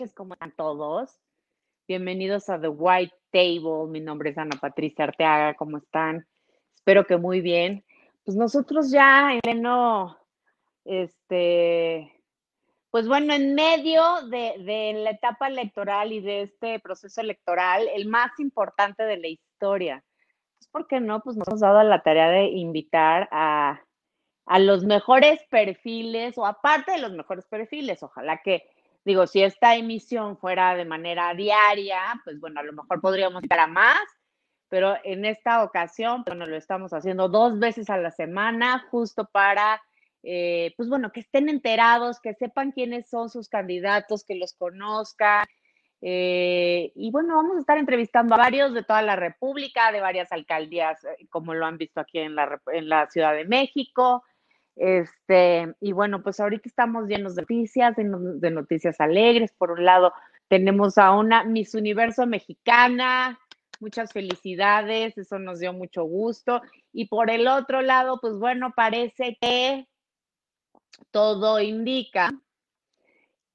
noches, ¿cómo están todos? Bienvenidos a The White Table. Mi nombre es Ana Patricia Arteaga, ¿cómo están? Espero que muy bien. Pues nosotros ya en pleno, este, pues bueno, en medio de, la etapa electoral y de este proceso electoral, el más importante de la historia. Pues, ¿Por qué no? Pues nos hemos dado la tarea de invitar a, a los mejores perfiles o aparte de los mejores perfiles. Ojalá que, digo, si esta emisión fuera de manera diaria, pues bueno, a lo mejor podríamos invitar a más, pero en esta ocasión, bueno, lo estamos haciendo dos veces a la semana, justo para eh, pues bueno, que estén enterados, que sepan quiénes son sus candidatos, que los conozcan. Eh, y bueno, vamos a estar entrevistando a varios de toda la República, de varias alcaldías, eh, como lo han visto aquí en la, en la Ciudad de México. Este, y bueno, pues ahorita estamos llenos de noticias, de noticias alegres. Por un lado, tenemos a una Miss Universo mexicana, muchas felicidades, eso nos dio mucho gusto. Y por el otro lado, pues bueno, parece que todo indica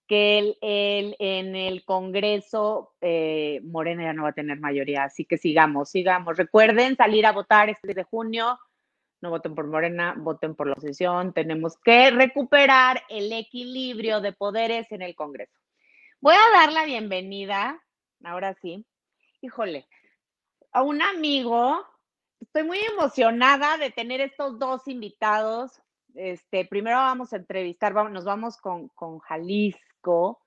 que el, en el Congreso eh, Morena ya no va a tener mayoría, así que sigamos, sigamos. Recuerden salir a votar este de junio, no voten por Morena, voten por la oposición. Tenemos que recuperar el equilibrio de poderes en el Congreso. Voy a dar la bienvenida, ahora sí, híjole, a un amigo. Estoy muy emocionada de tener estos dos invitados este, primero vamos a entrevistar, nos vamos con, Jalisco.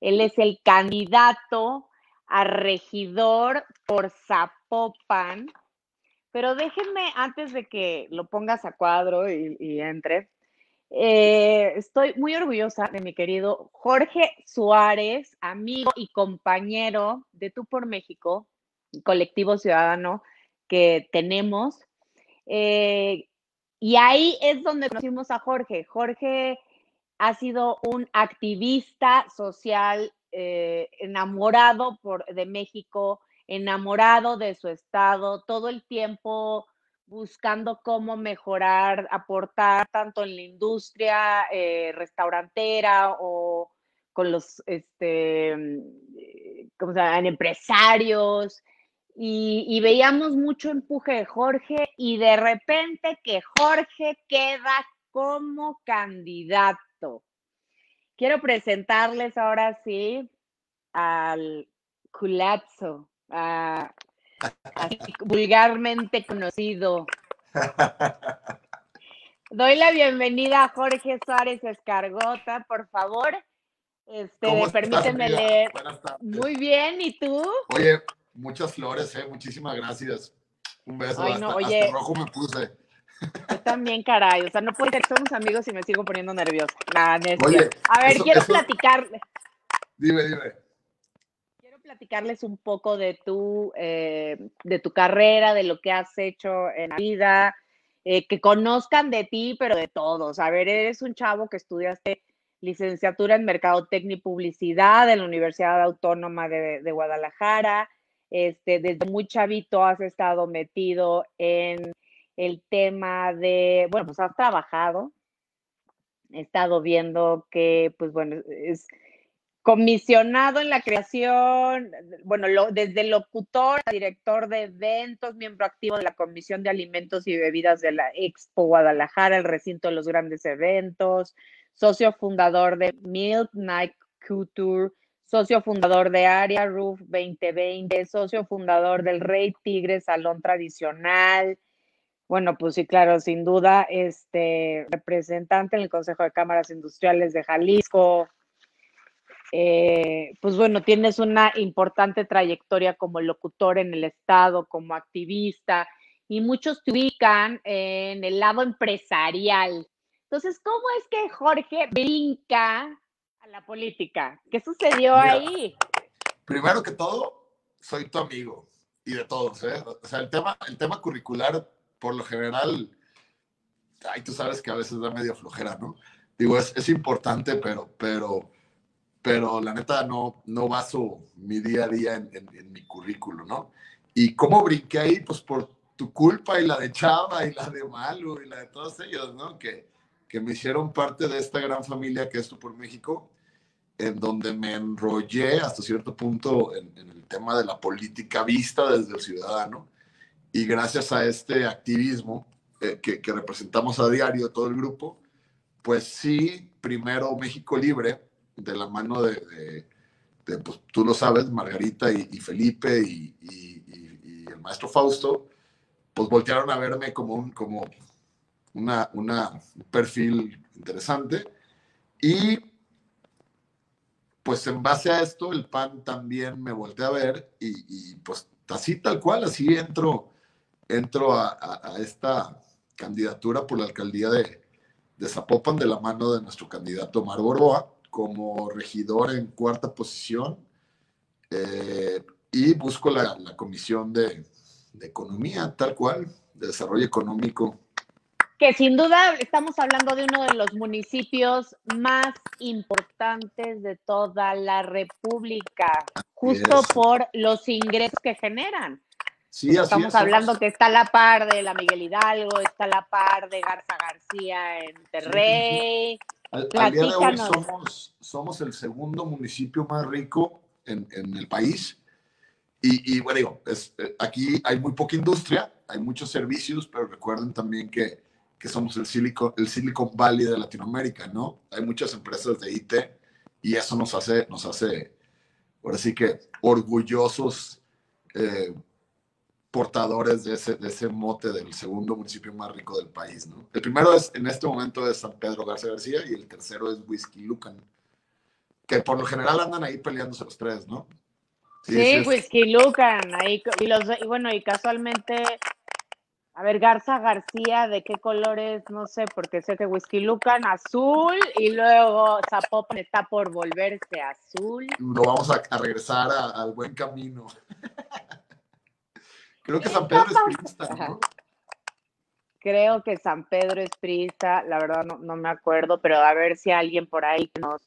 Él es el candidato a regidor por Zapopan. Pero déjenme, antes de que lo pongas a cuadro y, entre, eh, estoy muy orgullosa de mi querido Jorge Suárez, amigo y compañero de Tú por México, colectivo ciudadano que tenemos. Eh, y ahí es donde conocimos a Jorge. Jorge ha sido un activista social eh, enamorado por, de México, enamorado de su estado, todo el tiempo buscando cómo mejorar, aportar tanto en la industria eh, restaurantera o con los, este, mm, ¿cómo se empresarios. Y, veíamos mucho empuje de Jorge y de repente que Jorge queda como candidato. Quiero presentarles ahora sí al vulgarmente conocido. Doy la bienvenida a Jorge Suárez Escargota, por favor. Este, permíteme leer. Muy bien, ¿y tú? Oye, Muchas flores, eh. Muchísimas gracias. Un beso. Ay, no, oye, rojo me puse. Yo también, caray. O sea, no puede ser que somos amigos y me sigo poniendo nerviosa. oye, a ver, quiero platicarles. Dime, dime. Platicarles un poco de tu, eh, de tu carrera, de lo que has hecho en la vida, eh, que conozcan de ti, pero de todos. A ver, eres un chavo que estudiaste licenciatura en Mercadotecnia y Publicidad en la Universidad Autónoma de, de Guadalajara este, desde muy chavito has estado metido en el tema de, bueno, pues has trabajado, he estado viendo que, pues bueno, es comisionado en la creación, bueno, desde locutor director de eventos, miembro activo de la Comisión de Alimentos y Bebidas de la Expo Guadalajara, el recinto de los grandes eventos, socio fundador de Milk Night Couture, socio fundador de Aria Roof 2020, socio fundador del Rey Tigre Salón Tradicional. Bueno, pues sí, claro, sin duda, este representante en el Consejo de Cámaras Industriales de Jalisco. Eh, pues bueno, tienes una importante trayectoria como locutor en el Estado, como activista, y muchos te ubican en el lado empresarial. Entonces, ¿cómo es que Jorge brinca la política. ¿Qué sucedió ahí? Primero que todo, soy tu amigo y de todos, ¿eh? O sea, el tema, el tema curricular, por lo general, ay, tú sabes que a veces da medio flojera, ¿no? Digo, es, es importante, pero, pero, pero la neta no, no baso mi día a día en, en, mi currículo, ¿no? ¿Y cómo brinqué ahí? Pues por tu culpa y la de Chava y la de Malu y la de todos ellos, ¿no? Que, que me hicieron parte de esta gran familia que es Tú por México, en donde me enrollé hasta cierto punto en, el tema de la política vista desde el ciudadano. Y gracias a este activismo eh, que, que, representamos a diario todo el grupo, pues sí, primero México Libre, de la mano de, pues, tú lo sabes, Margarita y, Felipe y, el maestro Fausto, pues voltearon a verme como un, como una, una, un perfil interesante. Y pues en base a esto, el PAN también me volteé a ver y, pues así tal cual, así entro, entro a, a, esta candidatura por la alcaldía de, de Zapopan de la mano de nuestro candidato Omar Borboa como regidor en cuarta posición eh, y busco la, la comisión de, de, economía, tal cual, de desarrollo económico. Que sin duda estamos hablando de uno de los municipios más importantes de toda la República, justo por los ingresos que generan. Sí, Estamos hablando que está a la par de la Miguel Hidalgo, está a la par de Garza García en Terrey. Al, día de hoy somos, somos el segundo municipio más rico en, en el país. Y, y bueno, digo, es, eh, aquí hay muy poca industria, hay muchos servicios, pero recuerden también que, que somos el Silicon, el Silicon Valley de Latinoamérica, ¿no? Hay muchas empresas de IT y eso nos hace, nos hace ahora sí que orgullosos eh, portadores de ese, de ese mote del segundo municipio más rico del país, ¿no? El primero es, en este momento, es San Pedro García García y el tercero es Whisky Lucan, que por lo general andan ahí peleándose los tres, ¿no? Sí, Whisky Lucan, ahí, y, los, y bueno, y casualmente, a ver, Garza García, ¿de qué colores? No sé, porque sé que Whisky Lucan azul y luego Zapopan está por volverse azul. Lo vamos a, a regresar al buen camino. Creo que San Pedro es priista, ¿no? Creo que San Pedro es priista, la verdad no, me acuerdo, pero a ver si alguien por ahí que nos,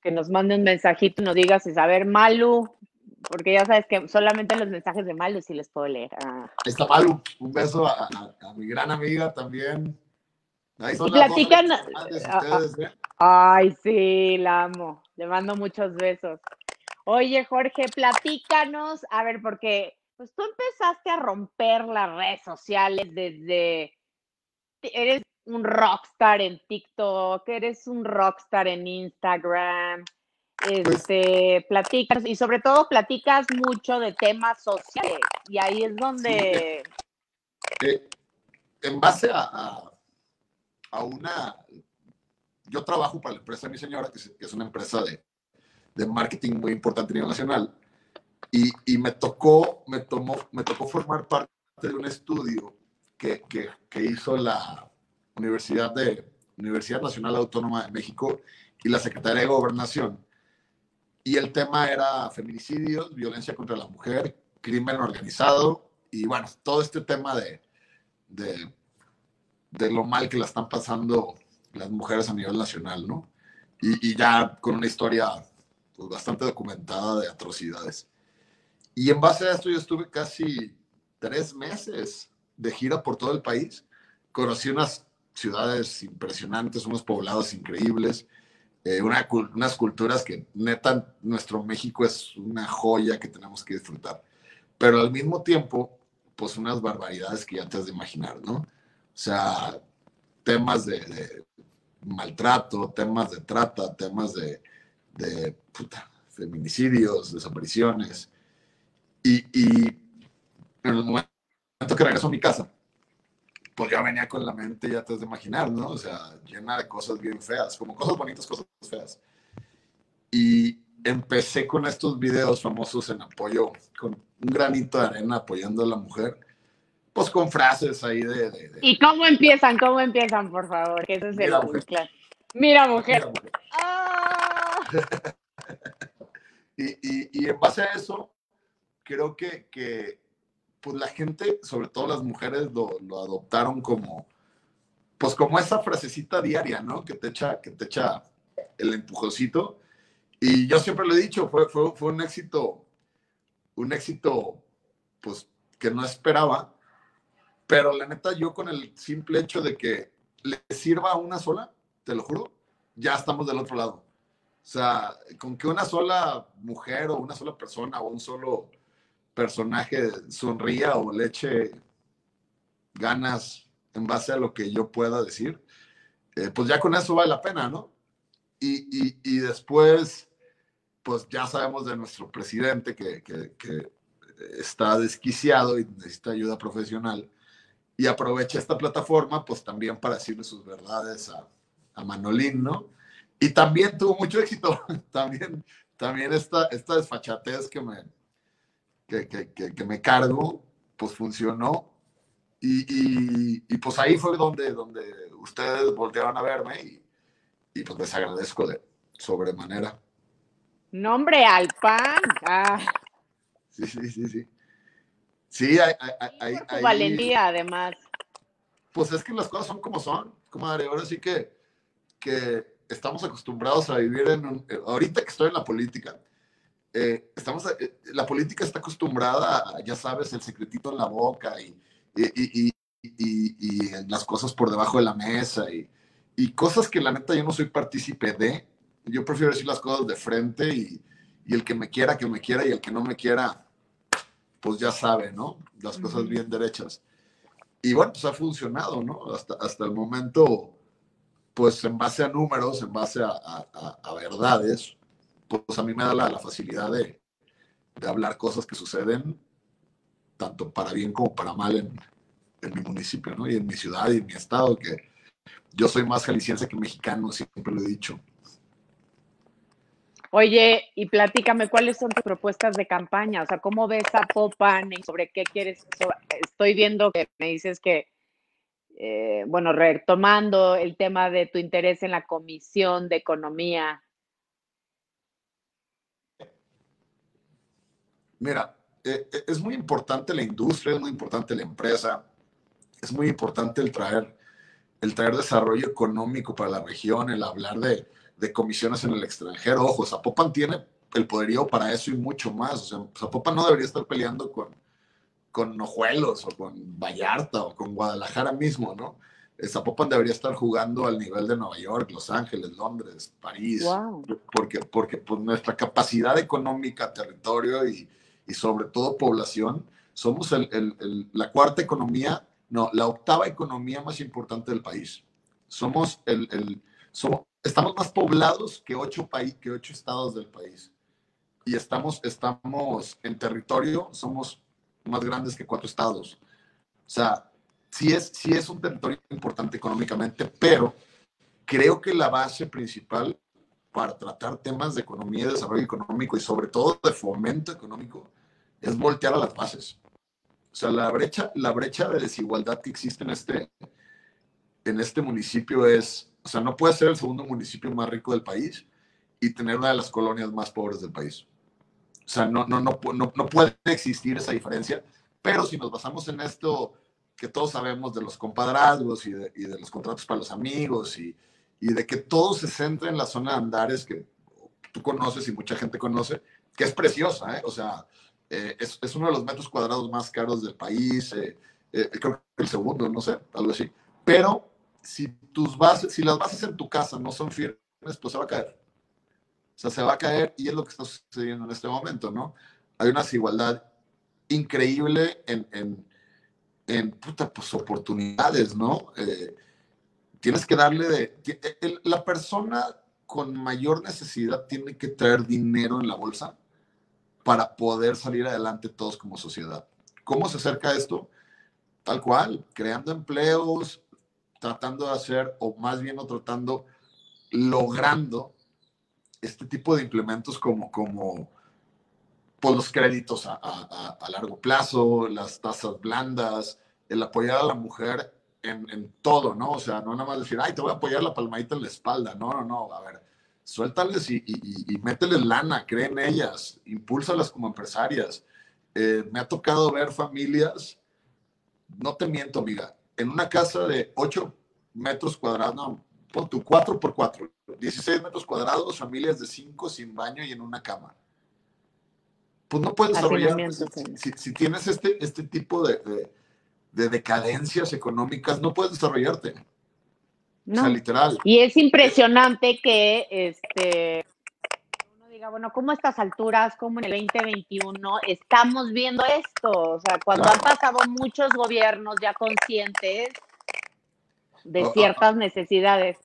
que nos mande un mensajito y nos diga si saber Malu, porque ya sabes que solamente los mensajes de Malu sí les puedo leer. Ah. Está Malu, un beso a, mi gran amiga también. Ahí son platican. Ah, ah. ¿eh? Ay, sí, la amo. Le mando muchos besos. Oye, Jorge, platícanos, a ver, porque pues tú empezaste a romper las redes sociales desde, eres un rockstar en TikTok, eres un rockstar en Instagram, pues este, platicas y sobre todo platicas mucho de temas sociales y ahí es donde... Eh, en base a, a, una... Yo trabajo para la empresa de mi señora, que es, una empresa de, de marketing muy importante a nivel nacional, y, me, tocó, me, tomó, me tocó formar parte de un estudio que, que, que, hizo la Universidad, de, Universidad Nacional Autónoma de México y la Secretaría de Gobernación. Y el tema era feminicidios, violencia contra la mujer, crimen organizado y bueno, todo este tema de, de, de lo mal que la están pasando las mujeres a nivel nacional, ¿no? Y, y ya con una historia pues, bastante documentada de atrocidades. Y en base a esto yo estuve casi tres meses de gira por todo el país. Conocí unas ciudades impresionantes, unos poblados increíbles, eh, unas culturas que neta, nuestro México es una joya que tenemos que disfrutar. Pero al mismo tiempo, pues unas barbaridades que ya te has de imaginar, ¿no? O sea, temas de, maltrato, temas de trata, temas de, de feminicidios, desapariciones. Y, y en el momento que regreso a mi casa, pues ya venía con la mente, ya te has de imaginar, ¿no? O sea, llena de cosas bien feas, como cosas bonitas, cosas feas. Y empecé con estos videos famosos en apoyo, con un granito de arena apoyando a la mujer, pues con frases ahí de... ¿Y cómo empiezan? ¿Cómo empiezan, por favor? Que eso es Mira, el mujer. Mira, mujer. Mira, mujer. ¡Ah! y, y, y en base a eso, creo que, que pues la gente, sobre todo las mujeres, lo, adoptaron como, pues como esa frasecita diaria, ¿no? Que te echa, que te echa el empujoncito. Y yo siempre lo he dicho, fue, fue, fue un éxito, un éxito pues, que no esperaba, pero la neta, yo con el simple hecho de que le sirva a una sola, te lo juro, ya estamos del otro lado. O sea, con que una sola mujer o una sola persona o un solo personaje sonría o le eche ganas en base a lo que yo pueda decir, eh, pues ya con eso vale la pena, ¿no? Y, y, después, pues ya sabemos de nuestro presidente que, que, que, está desquiciado y necesita ayuda profesional y aprovecha esta plataforma, pues también para decirle sus verdades a, a Manolín, ¿no? Y también tuvo mucho éxito, también, también esta, esta desfachatez que me, que, que, que, me cargo, pues funcionó. Y, y, y, pues ahí fue donde, donde ustedes voltearon a verme y, y pues les agradezco de sobremanera. Nombre al pan. Ah. Sí, sí, sí, sí. Sí, hay, hay, hay, valentía, además. Pues es que las cosas son como son, comadre. Ahora sí que, que estamos acostumbrados a vivir en un, eh, ahorita que estoy en la política, eh, estamos, eh, la política está acostumbrada a, ya sabes, el secretito en la boca y, y, y, y las cosas por debajo de la mesa y, y cosas que la neta yo no soy partícipe de. Yo prefiero decir las cosas de frente y, y, el que me quiera, que me quiera y el que no me quiera, pues ya sabe, ¿no? Las cosas bien derechas. Y bueno, pues ha funcionado, ¿no? Hasta, hasta el momento, pues en base a números, en base a, a, a verdades, pues a mí me da la, facilidad de, hablar cosas que suceden tanto para bien como para mal en, mi municipio, ¿no? Y en mi ciudad y en mi estado, que yo soy más jalisciense que mexicano, siempre lo he dicho. Oye, y platícame, ¿cuáles son tus propuestas de campaña? O sea, ¿cómo ves a Popan? ¿Sobre qué quieres? Estoy viendo que me dices que, eh, bueno, retomando el tema de tu interés en la Comisión de Economía. Mira, eh, eh, es muy importante la industria, es muy importante la empresa, es muy importante el traer el traer desarrollo económico para la región, el hablar de, de comisiones en el extranjero. Ojo, Zapopan tiene el poderío para eso y mucho más. O sea, Zapopan no debería estar peleando con, con Ojuelos o con Vallarta o con Guadalajara mismo, ¿no? Zapopan debería estar jugando al nivel de Nueva York, Los Ángeles, Londres, París, porque, porque pues, nuestra capacidad económica, territorio y, y sobre todo población, somos el, el, la cuarta economía no, la octava economía más importante del país. Somos el, el somos, estamos más poblados que ocho, países, que ocho estados del país. Y estamos, estamos en territorio, somos más grandes que cuatro estados. O sea, sí es, sí es un territorio importante económicamente, pero creo que la base principal para tratar temas de economía y desarrollo económico y sobre todo de fomento económico es voltear a las bases. O sea, la brecha, la brecha de desigualdad que existe en este, en este municipio es, o sea, no puede ser el segundo municipio más rico del país y tener una de las colonias más pobres del país. O sea, no, no, no, no, puede existir esa diferencia, pero si nos basamos en esto que todos sabemos de los compadrazgos y de, y de los contratos para los amigos y, y, de que todo se centra en la zona de Andares que tú conoces y mucha gente conoce, que es preciosa, ¿eh? O sea, eh, es, es, uno de los metros cuadrados más caros del país, eh, eh, creo que el segundo, no sé, algo así. Pero si tus bases, si las bases en tu casa no son firmes, pues se va a caer. O sea, se va a caer y es lo que está sucediendo en este momento, ¿no? Hay una desigualdad increíble en, en, en puta, pues, oportunidades, ¿no? tienes que darle de... la persona con mayor necesidad tiene que traer dinero en la bolsa para poder salir adelante todos como sociedad. ¿Cómo se acerca esto? Tal cual, creando empleos, tratando de hacer, o más bien no tratando, logrando este tipo de implementos como, como pues, los créditos a, a, largo plazo, las tasas blandas, el apoyar a la mujer en, en, todo, ¿no? O sea, no nada más decir, ay, te voy a apoyar la palmadita en la espalda. No, no, no. A ver, suéltales y, y, y, mételes lana, cree en ellas, impúlsalas como empresarias. Eh, me ha tocado ver familias, no te miento, amiga, en una casa de 8 metros cuadrados, no, pon tu 4 por 4, 16 metros cuadrados, familias de 5 sin baño y en una cama. pues no puedes desarrollar. Si, tienes este, este tipo de, de, decadencias económicas, no puedes desarrollarte. No. O sea, literal. Y es impresionante que este uno diga, bueno, ¿cómo a estas alturas, como en el 2021, estamos viendo esto? O sea, cuando han pasado muchos gobiernos ya conscientes de ah, ah, ciertas ah. necesidades.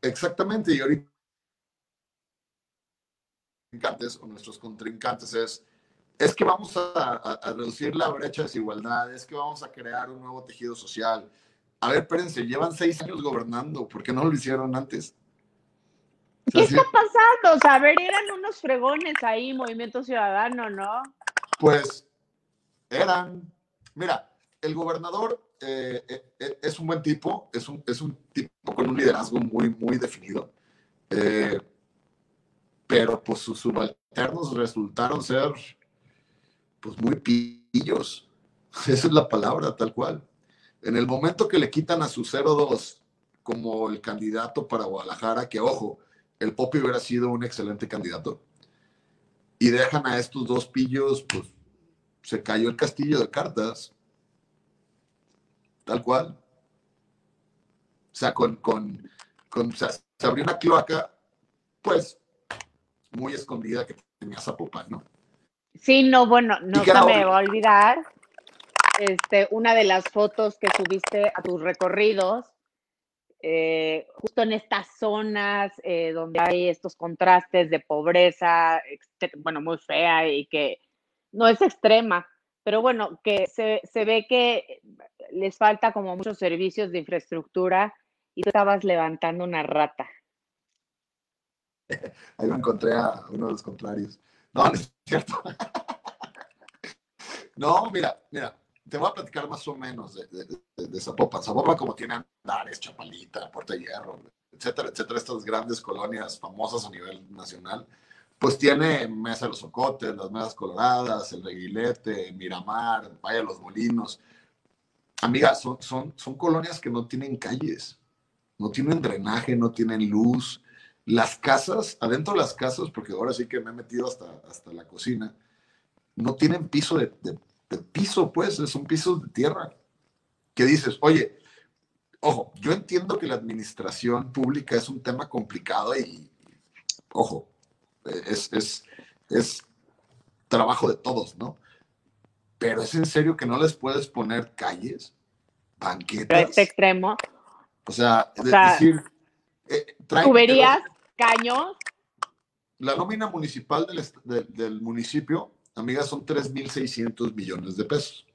Exactamente, y ahorita o nuestros contrincantes es, es que vamos a, reducir la brecha de desigualdad, es que vamos a crear un nuevo tejido social. A ver, espérense, llevan seis años gobernando, ¿por qué no lo hicieron antes? ¿Qué está pasando? O sea, a ver, eran unos fregones ahí, Movimiento Ciudadano, ¿no? Pues eran, mira, el gobernador eh, eh, eh, es un buen tipo, es un, es un tipo con un liderazgo muy, muy definido. pero pues sus subalternos resultaron ser pues muy pillos. Esa es la palabra, tal cual. En el momento que le quitan a su 0-2 como el candidato para Guadalajara, que ojo, el Popi hubiera sido un excelente candidato, y dejan a estos dos pillos, pues se cayó el castillo de cartas tal cual. O sea, con, con, con se abrió una cloaca, pues, muy escondida que tenía Zapopan, ¿no? Sí, no, bueno, no se me va a olvidar este, una de las fotos que subiste a tus recorridos, eh, justo en estas zonas eh, donde hay estos contrastes de pobreza, bueno, muy fea y que no es extrema, pero bueno, que se, se ve que les falta como muchos servicios de infraestructura y tú estabas levantando una rata. Ahí me encontré a uno de los contrarios. No, no es cierto. No, mira, mira, te voy a platicar más o menos de, de, de, Zapopan. Zapopan como tiene Andares, Chapalita, Puerto Hierro, etcétera, etcétera, estas grandes colonias famosas a nivel nacional pues tiene Mesa de los Ocotes, las Mesas Coloradas, el Reguilete, Miramar, Valle de los Molinos. Amiga, son, son, son colonias que no tienen calles, no tienen drenaje, no tienen luz. Las casas, adentro de las casas, porque ahora sí que me he metido hasta, hasta la cocina, no tienen piso de, de piso, pues, es un piso de tierra. Que dices, oye, ojo, yo entiendo que la administración pública es un tema complicado y, ojo, es, es, es trabajo de todos, ¿no? Pero es en serio que no les puedes poner calles, banquetas. Este extremo. O sea, es decir, eh, tuberías, caños. La nómina municipal del, del municipio, amigas, son 3.600 millones de pesos.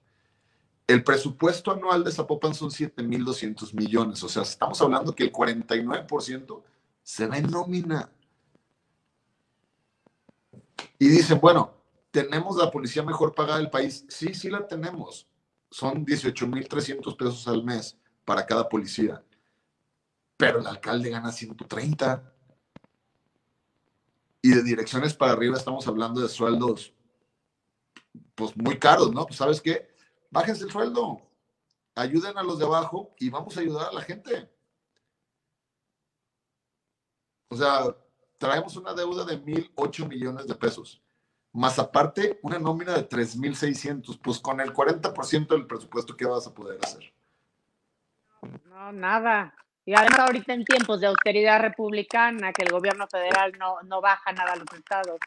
El presupuesto anual de Zapopan son 7.200 millones. O sea, estamos hablando que el 49% se da en nómina. Y dicen, bueno, ¿tenemos la policía mejor pagada del país? Sí, sí la tenemos. Son 18.300 pesos al mes para cada policía. Pero el alcalde gana 130. Y de direcciones para arriba estamos hablando de sueldos, pues muy caros, ¿no? Pues sabes qué, bájense el sueldo, ayuden a los de abajo y vamos a ayudar a la gente. O sea, traemos una deuda de mil ocho millones de pesos, más aparte una nómina de 3.600, pues con el 40% del presupuesto, ¿qué vas a poder hacer? No, nada. Y además ahorita en tiempos de austeridad republicana, que el gobierno federal no, no baja nada a los estados.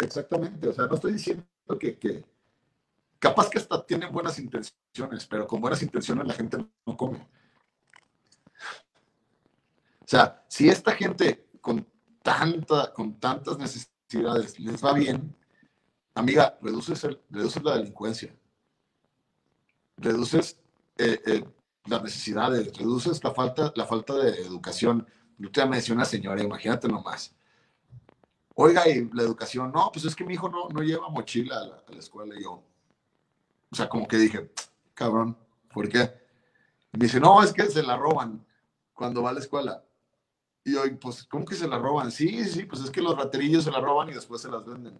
Exactamente, o sea, no estoy diciendo que, que capaz que hasta tienen buenas intenciones, pero con buenas intenciones la gente no come. O sea, si esta gente con tanta, con tantas necesidades les va bien, amiga, reduces, el, reduces la delincuencia, reduces eh, eh, las necesidades, reduces la falta, la falta de educación. Yo te decía una señora, imagínate nomás. Oiga, y la educación, no, pues es que mi hijo no, no lleva mochila a la, a la escuela. Y yo, o sea, como que dije, cabrón, ¿por qué? Y me dice, no, es que se la roban cuando va a la escuela. Y hoy, pues, ¿cómo que se la roban? Sí, sí, pues es que los raterillos se la roban y después se las venden.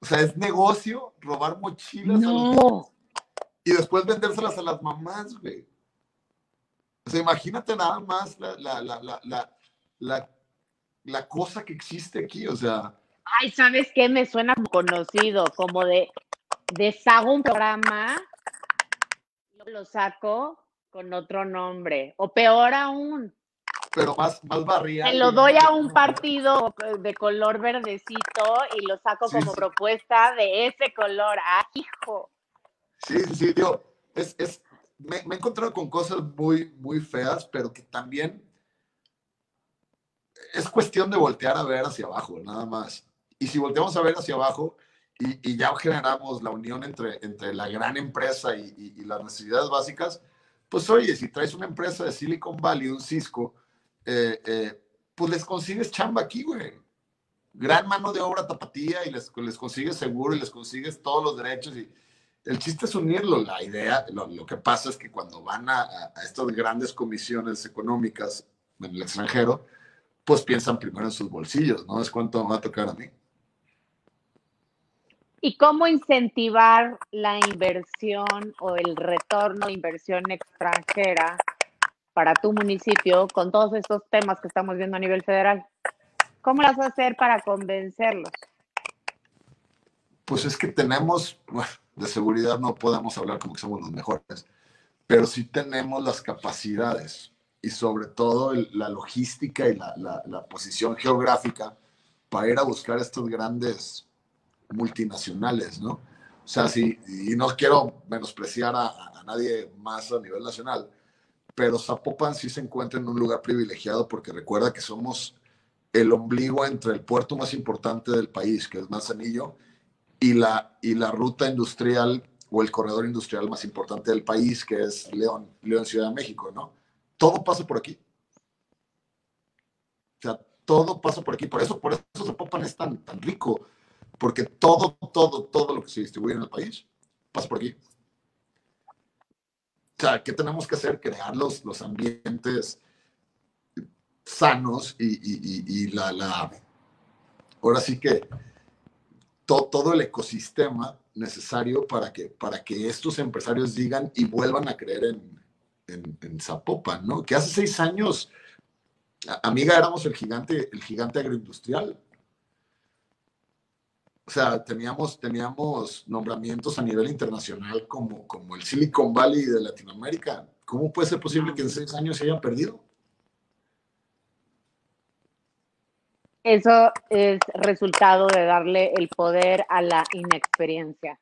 O sea, es negocio robar mochilas y después vendérselas a las mamás, güey. O sea, imagínate nada más la, la, la, la, la cosa que existe aquí. O sea, Ay, ¿sabes qué? Me suena conocido, como de deshago un programa, lo saco con otro nombre, o peor aún. Pero más, más barrial. Se lo doy a un partido de color verdecito y lo saco como propuesta de ese color. ¡Ah, hijo! Sí, sí, sí, tío. Es, es, me, me, he encontrado con cosas muy, muy feas, pero que también es cuestión de voltear a ver hacia abajo, nada más. Y si volteamos a ver hacia abajo y, y ya generamos la unión entre, entre la gran empresa y, y, las necesidades básicas, pues oye, si traes una empresa de Silicon Valley, un Cisco, eh, eh, pues les consigues chamba aquí, güey. Gran mano de obra tapatía y les, les consigues seguro y les consigues todos los derechos. Y el chiste es unirlo. La idea, lo, lo que pasa es que cuando van a, a estas grandes comisiones económicas en el extranjero, pues piensan primero en sus bolsillos, ¿no? Es cuánto me va a tocar a mí. ¿Y cómo incentivar la inversión o el retorno de inversión extranjera para tu municipio con todos estos temas que estamos viendo a nivel federal? ¿Cómo las vas a hacer para convencerlos? Pues es que tenemos, bueno, de seguridad no podemos hablar como que somos los mejores, pero sí tenemos las capacidades y sobre todo el, la logística y la, la, la, posición geográfica para ir a buscar estos grandes multinacionales, ¿no? O sea, sí, y no quiero menospreciar a, a, nadie más a nivel nacional, pero Zapopan sí se encuentra en un lugar privilegiado porque recuerda que somos el ombligo entre el puerto más importante del país, que es Manzanillo, y la, y la ruta industrial o el corredor industrial más importante del país, que es León, León Ciudad de México, ¿no? Todo pasa por aquí. O sea, todo pasa por aquí. Por eso, por eso Zapopan es tan, tan rico, porque todo, todo, todo lo que se distribuye en el país pasa por aquí. O sea, ¿qué tenemos que hacer? Crear los, los ambientes sanos y, y, y, la, la, ahora sí que to, todo el ecosistema necesario para que, para que estos empresarios digan y vuelvan a creer en, en, en, Zapopan, ¿no? Que hace seis años, amiga, éramos el gigante, el gigante agroindustrial. O sea, teníamos, teníamos nombramientos a nivel internacional como, como el Silicon Valley de Latinoamérica. ¿Cómo puede ser posible que en seis años se hayan perdido? Eso es resultado de darle el poder a la inexperiencia.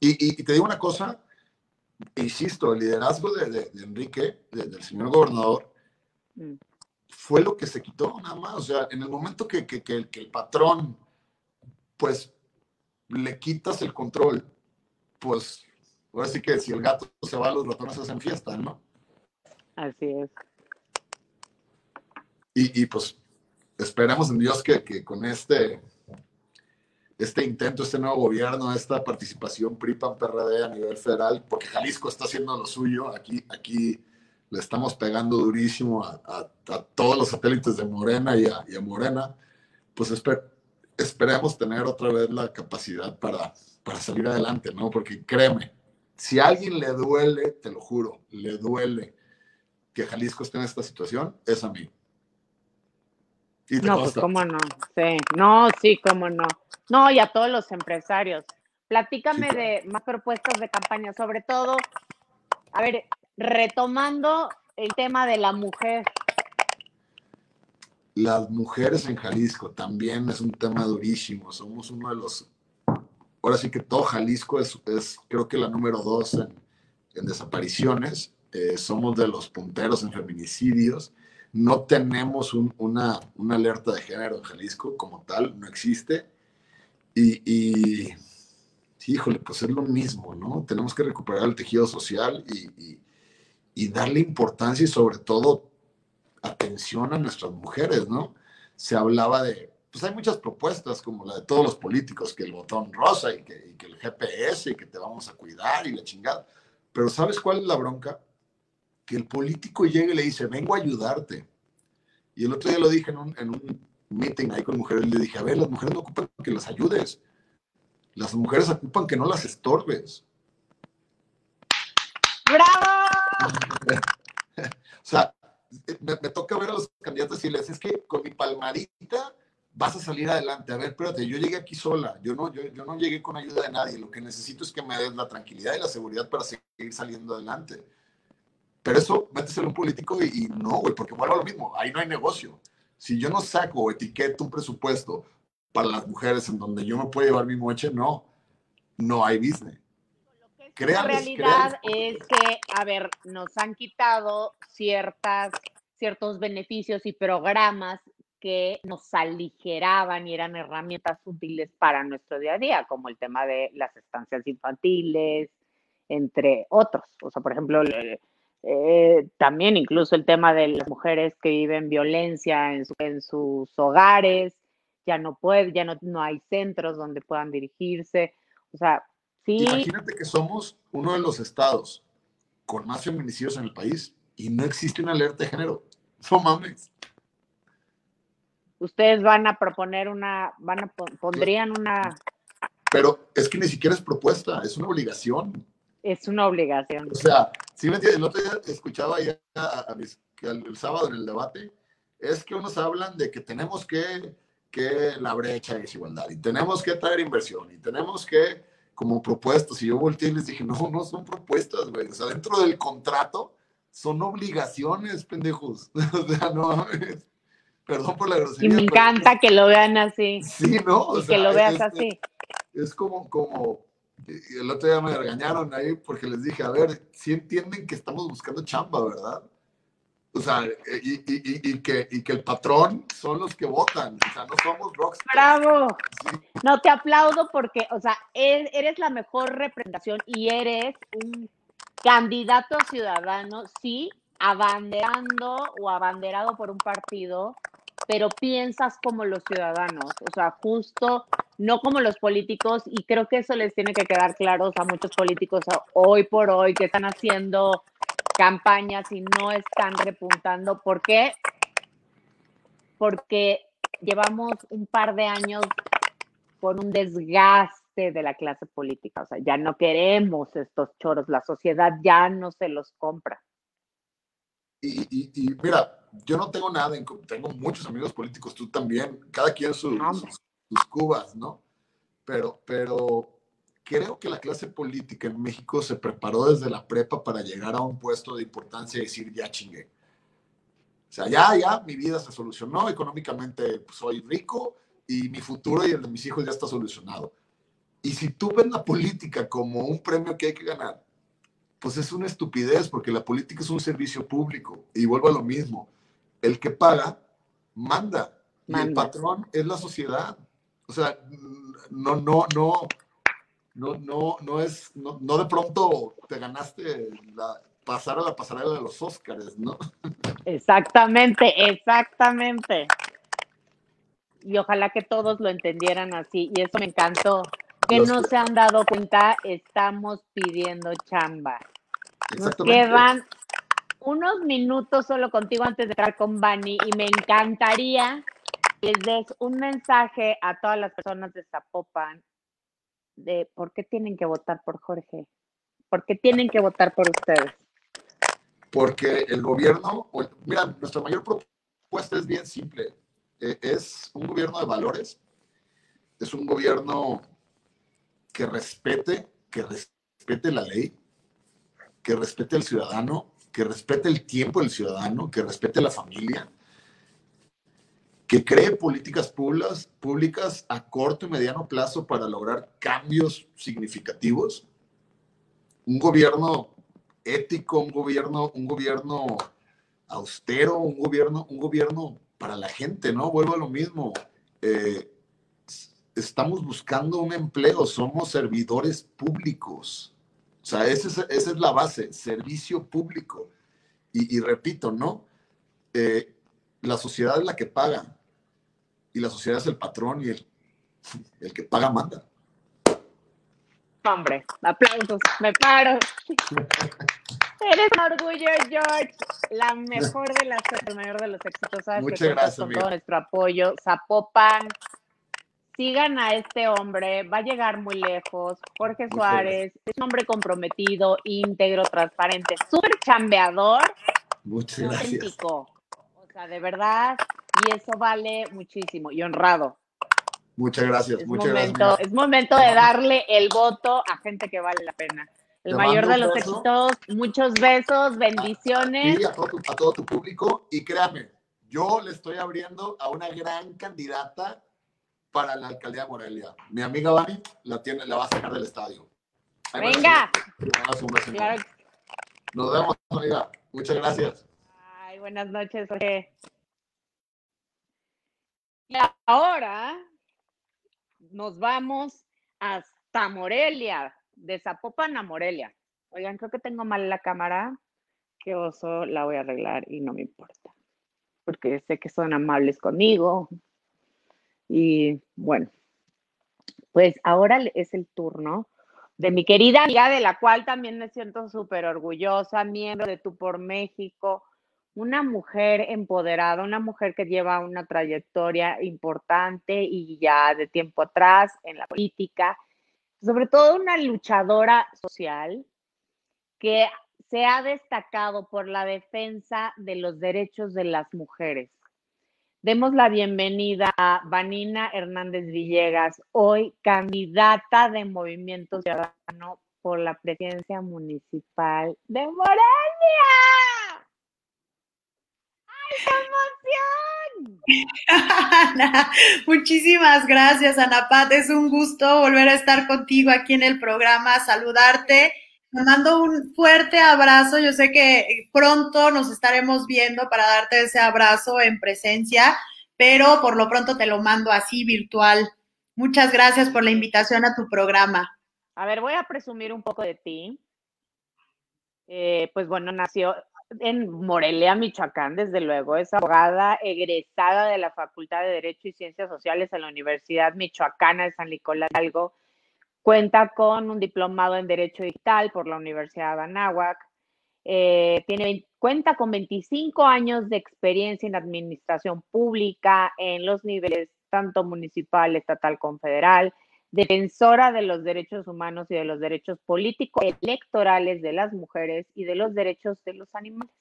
Y, y, y te digo una cosa, insisto, el liderazgo de, de, de Enrique, de, del señor gobernador, mm. fue lo que se quitó nada más. O sea, en el momento que, que, que, el, que, el, patrón, pues, le quitas el control, pues, ahora sí que si el gato se va, los ratones hacen fiesta, ¿no? Así es. Y, y pues, esperemos en Dios que, que con este este intento, este nuevo gobierno, esta participación PRI-PAN-PRD a nivel federal, porque Jalisco está haciendo lo suyo, aquí, aquí le estamos pegando durísimo a, a, a todos los satélites de Morena y a, Morena, pues esper, esperemos tener otra vez la capacidad para, para salir adelante, ¿no? Porque créeme, si a alguien le duele, te lo juro, le duele que Jalisco esté en esta situación, es a mí. No, pues cómo no, sí, no, sí, cómo no. No, y a todos los empresarios. Platícame sí. de más propuestas de campaña, sobre todo, a ver, retomando el tema de la mujer. Las mujeres en Jalisco también es un tema durísimo. Somos uno de los, ahora sí que todo Jalisco es, es creo que la número dos en, en desapariciones. Eh, somos de los punteros en feminicidios. No tenemos un, una, una alerta de género en Jalisco como tal, no existe y, y, híjole, pues es lo mismo, ¿no? Tenemos que recuperar el tejido social y, y, y, darle importancia y sobre todo atención a nuestras mujeres, ¿no? Se hablaba de, pues hay muchas propuestas como la de todos los políticos, que el botón rosa y que, que el GPS y que te vamos a cuidar y la chingada. Pero ¿sabes cuál es la bronca? Que el político llegue y le dice, vengo a ayudarte. Y el otro día lo dije en un, en un meeting ahí con mujeres, le dije, a ver, las mujeres no ocupan que las ayudes, las mujeres ocupan que no las estorbes. ¡Bravo! o sea, me, me, toca ver a los candidatos y les es que con mi palmadita vas a salir adelante. A ver, espérate, yo llegué aquí sola, yo no, yo, yo no llegué con ayuda de nadie. Lo que necesito es que me des la tranquilidad y la seguridad para seguir saliendo adelante. Pero eso, métese en un político y, y no, güey, porque vuelvo a lo mismo, ahí no hay negocio. Si yo no saco o etiqueto un presupuesto para las mujeres en donde yo me puedo llevar mi moche, no, no hay business. La realidad es que, a ver, nos han quitado ciertas, ciertos beneficios y programas que nos aligeraban y eran herramientas útiles para nuestro día a día, como el tema de las estancias infantiles, entre otros. O sea, por ejemplo, eh, también incluso el tema de las mujeres que viven violencia en, en sus hogares, ya no puede, ya no, no hay centros donde puedan dirigirse. O sea, Imagínate que somos uno de los estados con más feminicidios en el país y no existe una alerta de género. No mames. Ustedes van a proponer una, van a pondrían una. Pero es que ni siquiera es propuesta, es una obligación. Es una obligación. O sea, si me entiendes, el otro día escuchaba ya el, sábado en el debate, es que unos hablan de que tenemos que, que la brecha de desigualdad y tenemos que traer inversión y tenemos que como propuestas. Y yo volteé y les dije, no, no son propuestas, güey. O sea, dentro del contrato son obligaciones, pendejos. o sea, no Perdón por la grosería. Y me encanta que lo vean así. Sí, ¿no? O que lo veas así. Es como, como, el otro día me regañaron ahí porque les dije, a ver, si entienden que estamos buscando chamba, ¿verdad? O sea, y, y, y, que, y que el patrón son los que votan, o sea, no somos rockstars. ¡Bravo! No, te aplaudo porque, o sea, eres la mejor representación y eres un candidato ciudadano, sí, abanderando o abanderado por un partido, pero piensas como los ciudadanos, o sea, justo no como los políticos, y creo que eso les tiene que quedar claro a muchos políticos hoy por hoy que están haciendo campañas y no están repuntando. ¿Por qué? Porque llevamos un par de años con un desgaste de la clase política. O sea, ya no queremos estos choros, la sociedad ya no se los compra. Y, mira, yo no tengo nada, en, tengo muchos amigos políticos, tú también, cada quien sus, sus cubas, ¿no? Pero, pero creo que la clase política en México se preparó desde la prepa para llegar a un puesto de importancia y decir, ya chingué. O sea, ya, ya, mi vida se solucionó, económicamente pues, soy rico y mi futuro y el de mis hijos ya está solucionado. Y si tú ves la política como un premio que hay que ganar, pues es una estupidez, porque la política es un servicio público. Y vuelvo a lo mismo, el que paga, manda. Y el patrón es la sociedad. O sea, no, no, no, no, no, no es, no, no de pronto te ganaste la, pasar a la pasarela de los Óscares, ¿no? Exactamente, exactamente. Y ojalá que todos lo entendieran así. Y eso me encantó. Que no se han dado cuenta, estamos pidiendo chamba. Nos quedan unos minutos solo contigo antes de entrar con Bani y me encantaría que les des un mensaje a todas las personas de Zapopan de por qué tienen que votar por Jorge, por qué tienen que votar por ustedes. Porque el gobierno, mira, nuestra mayor propuesta es bien simple, e, es un gobierno de valores, es un gobierno que respete, que respete la ley, que respete al ciudadano, que respete el tiempo del ciudadano, que respete la familia, que cree políticas públicas, a corto y mediano plazo para lograr cambios significativos. Un gobierno ético, un gobierno, un gobierno austero, un gobierno, un gobierno para la gente, ¿no? Vuelvo a lo mismo. Eh, estamos buscando un empleo, somos servidores públicos. O sea, esa es, esa es la base, servicio público. Y, repito, ¿no? Eh, la sociedad es la que paga y la sociedad es el patrón y el, el que paga manda. Hombre, aplausos, me paro. Eres un orgullo, George. La mejor de las, el mayor de los éxitos. Muchas gracias, con todo nuestro apoyo. Zapopan, sigan a este hombre, va a llegar muy lejos. Jorge Suárez es un hombre comprometido, íntegro, transparente, súper chambeador. Muchas gracias. O sea, de verdad, y eso vale muchísimo y honrado. Muchas gracias, Es muchas momento, gracias. es momento de darle el voto a gente que vale la pena. El mayor de los éxitos, muchos besos, bendiciones. Sí, a todo, tu, a todo tu público. Y créame, yo le estoy abriendo a una gran candidata para la alcaldía de Morelia. Mi amiga Vani la, tiene, la va a sacar del estadio. Ahí Venga. beso. Claro. Nos vemos, amiga. Muchas gracias. Ay, buenas noches, Jorge. Y ahora nos vamos hasta Morelia, de Zapopan a Morelia. Oigan, creo que tengo mal la cámara. Qué oso, la voy a arreglar y no me importa. Porque sé que son amables conmigo. Y bueno, pues ahora es el turno de mi querida amiga, de la cual también me siento súper orgullosa, miembro de Tu por México, una mujer empoderada, una mujer que lleva una trayectoria importante y ya de tiempo atrás en la política, sobre todo una luchadora social que se ha destacado por la defensa de los derechos de las mujeres. Demos la bienvenida a Vanina Hernández Villegas, hoy candidata de Movimiento Ciudadano por la presidencia municipal de Morelia. ¡Ay, qué emoción! Muchísimas gracias, Ana Pat. Es un gusto volver a estar contigo aquí en el programa, saludarte. Te mando un fuerte abrazo. Yo sé que pronto nos estaremos viendo para darte ese abrazo en presencia, pero por lo pronto te lo mando así virtual. Muchas gracias por la invitación a tu programa. A ver, voy a presumir un poco de ti. Eh, pues bueno, nació en Morelia, Michoacán, desde luego. Es abogada egresada de la Facultad de Derecho y Ciencias Sociales en la Universidad Michoacana de San Nicolás Hidalgo. Cuenta con un diplomado en Derecho Digital por la Universidad de Anáhuac. Eh, tiene, cuenta con 25 años de experiencia en administración pública en los niveles tanto municipal, estatal como federal defensora de los derechos humanos y de los derechos políticos electorales de las mujeres y de los derechos de los animales.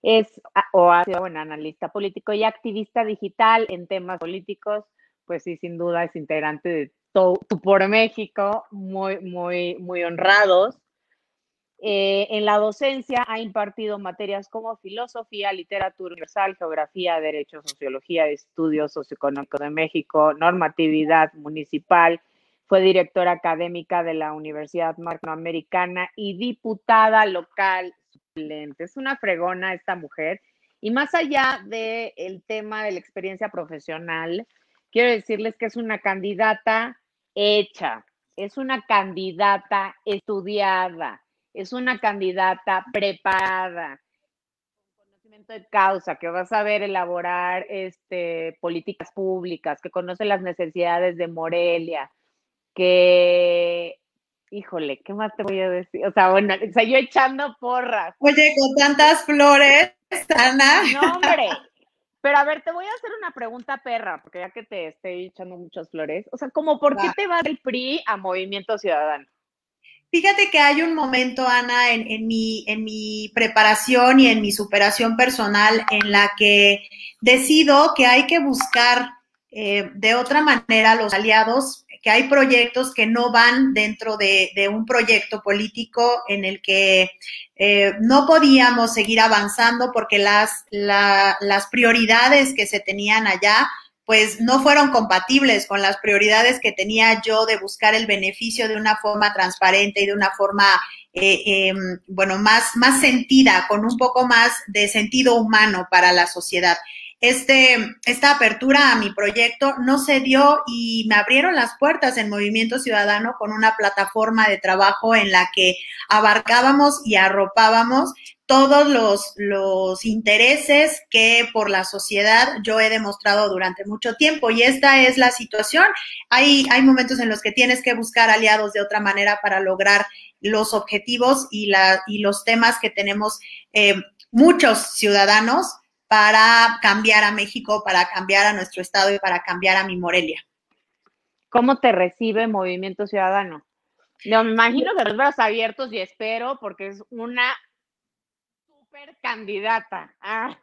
Es o ha sido bueno, analista político y activista digital en temas políticos, pues sí, sin duda es integrante de Tu por México, muy, muy, muy honrados. Eh, en la docencia ha impartido materias como filosofía, literatura universal, geografía, derecho, sociología, estudios socioeconómicos de México, normatividad municipal. Fue directora académica de la Universidad Americana y diputada local suplente. Es una fregona esta mujer. Y más allá del el tema de la experiencia profesional, quiero decirles que es una candidata hecha, es una candidata estudiada, es una candidata preparada, con conocimiento de causa, que va a saber elaborar este, políticas públicas, que conoce las necesidades de Morelia, que, híjole, ¿qué más te voy a decir? O sea, bueno, o sea, yo echando porras. Oye, con tantas flores, Ana. No, hombre. Pero a ver, te voy a hacer una pregunta perra, porque ya que te estoy echando muchas flores, o sea, como por qué te va del PRI a Movimiento Ciudadano? Fíjate que hay un momento, Ana, en, en, mi, en mi preparación y en mi superación personal en la que decido que hay que buscar eh, de otra manera los aliados, que hay proyectos que no van dentro de, un proyecto político en el que eh, no podíamos seguir avanzando porque las, la, las prioridades que se tenían allá pues no fueron compatibles con las prioridades que tenía yo de buscar el beneficio de una forma transparente y de una forma, eh, eh, bueno, más, más sentida, con un poco más de sentido humano para la sociedad. Este, esta apertura a mi proyecto no se dio y me abrieron las puertas en Movimiento Ciudadano con una plataforma de trabajo en la que abarcábamos y arropábamos todos los, intereses que por la sociedad yo he demostrado durante mucho tiempo. Y esta es la situación. Hay, hay momentos en los que tienes que buscar aliados de otra manera para lograr los objetivos y, la, y los temas que tenemos eh, muchos ciudadanos para cambiar a México, para cambiar a nuestro estado y para cambiar a mi Morelia. ¿Cómo te recibe Movimiento Ciudadano? No, me imagino que los brazos abiertos y espero porque es una super candidata. Ah.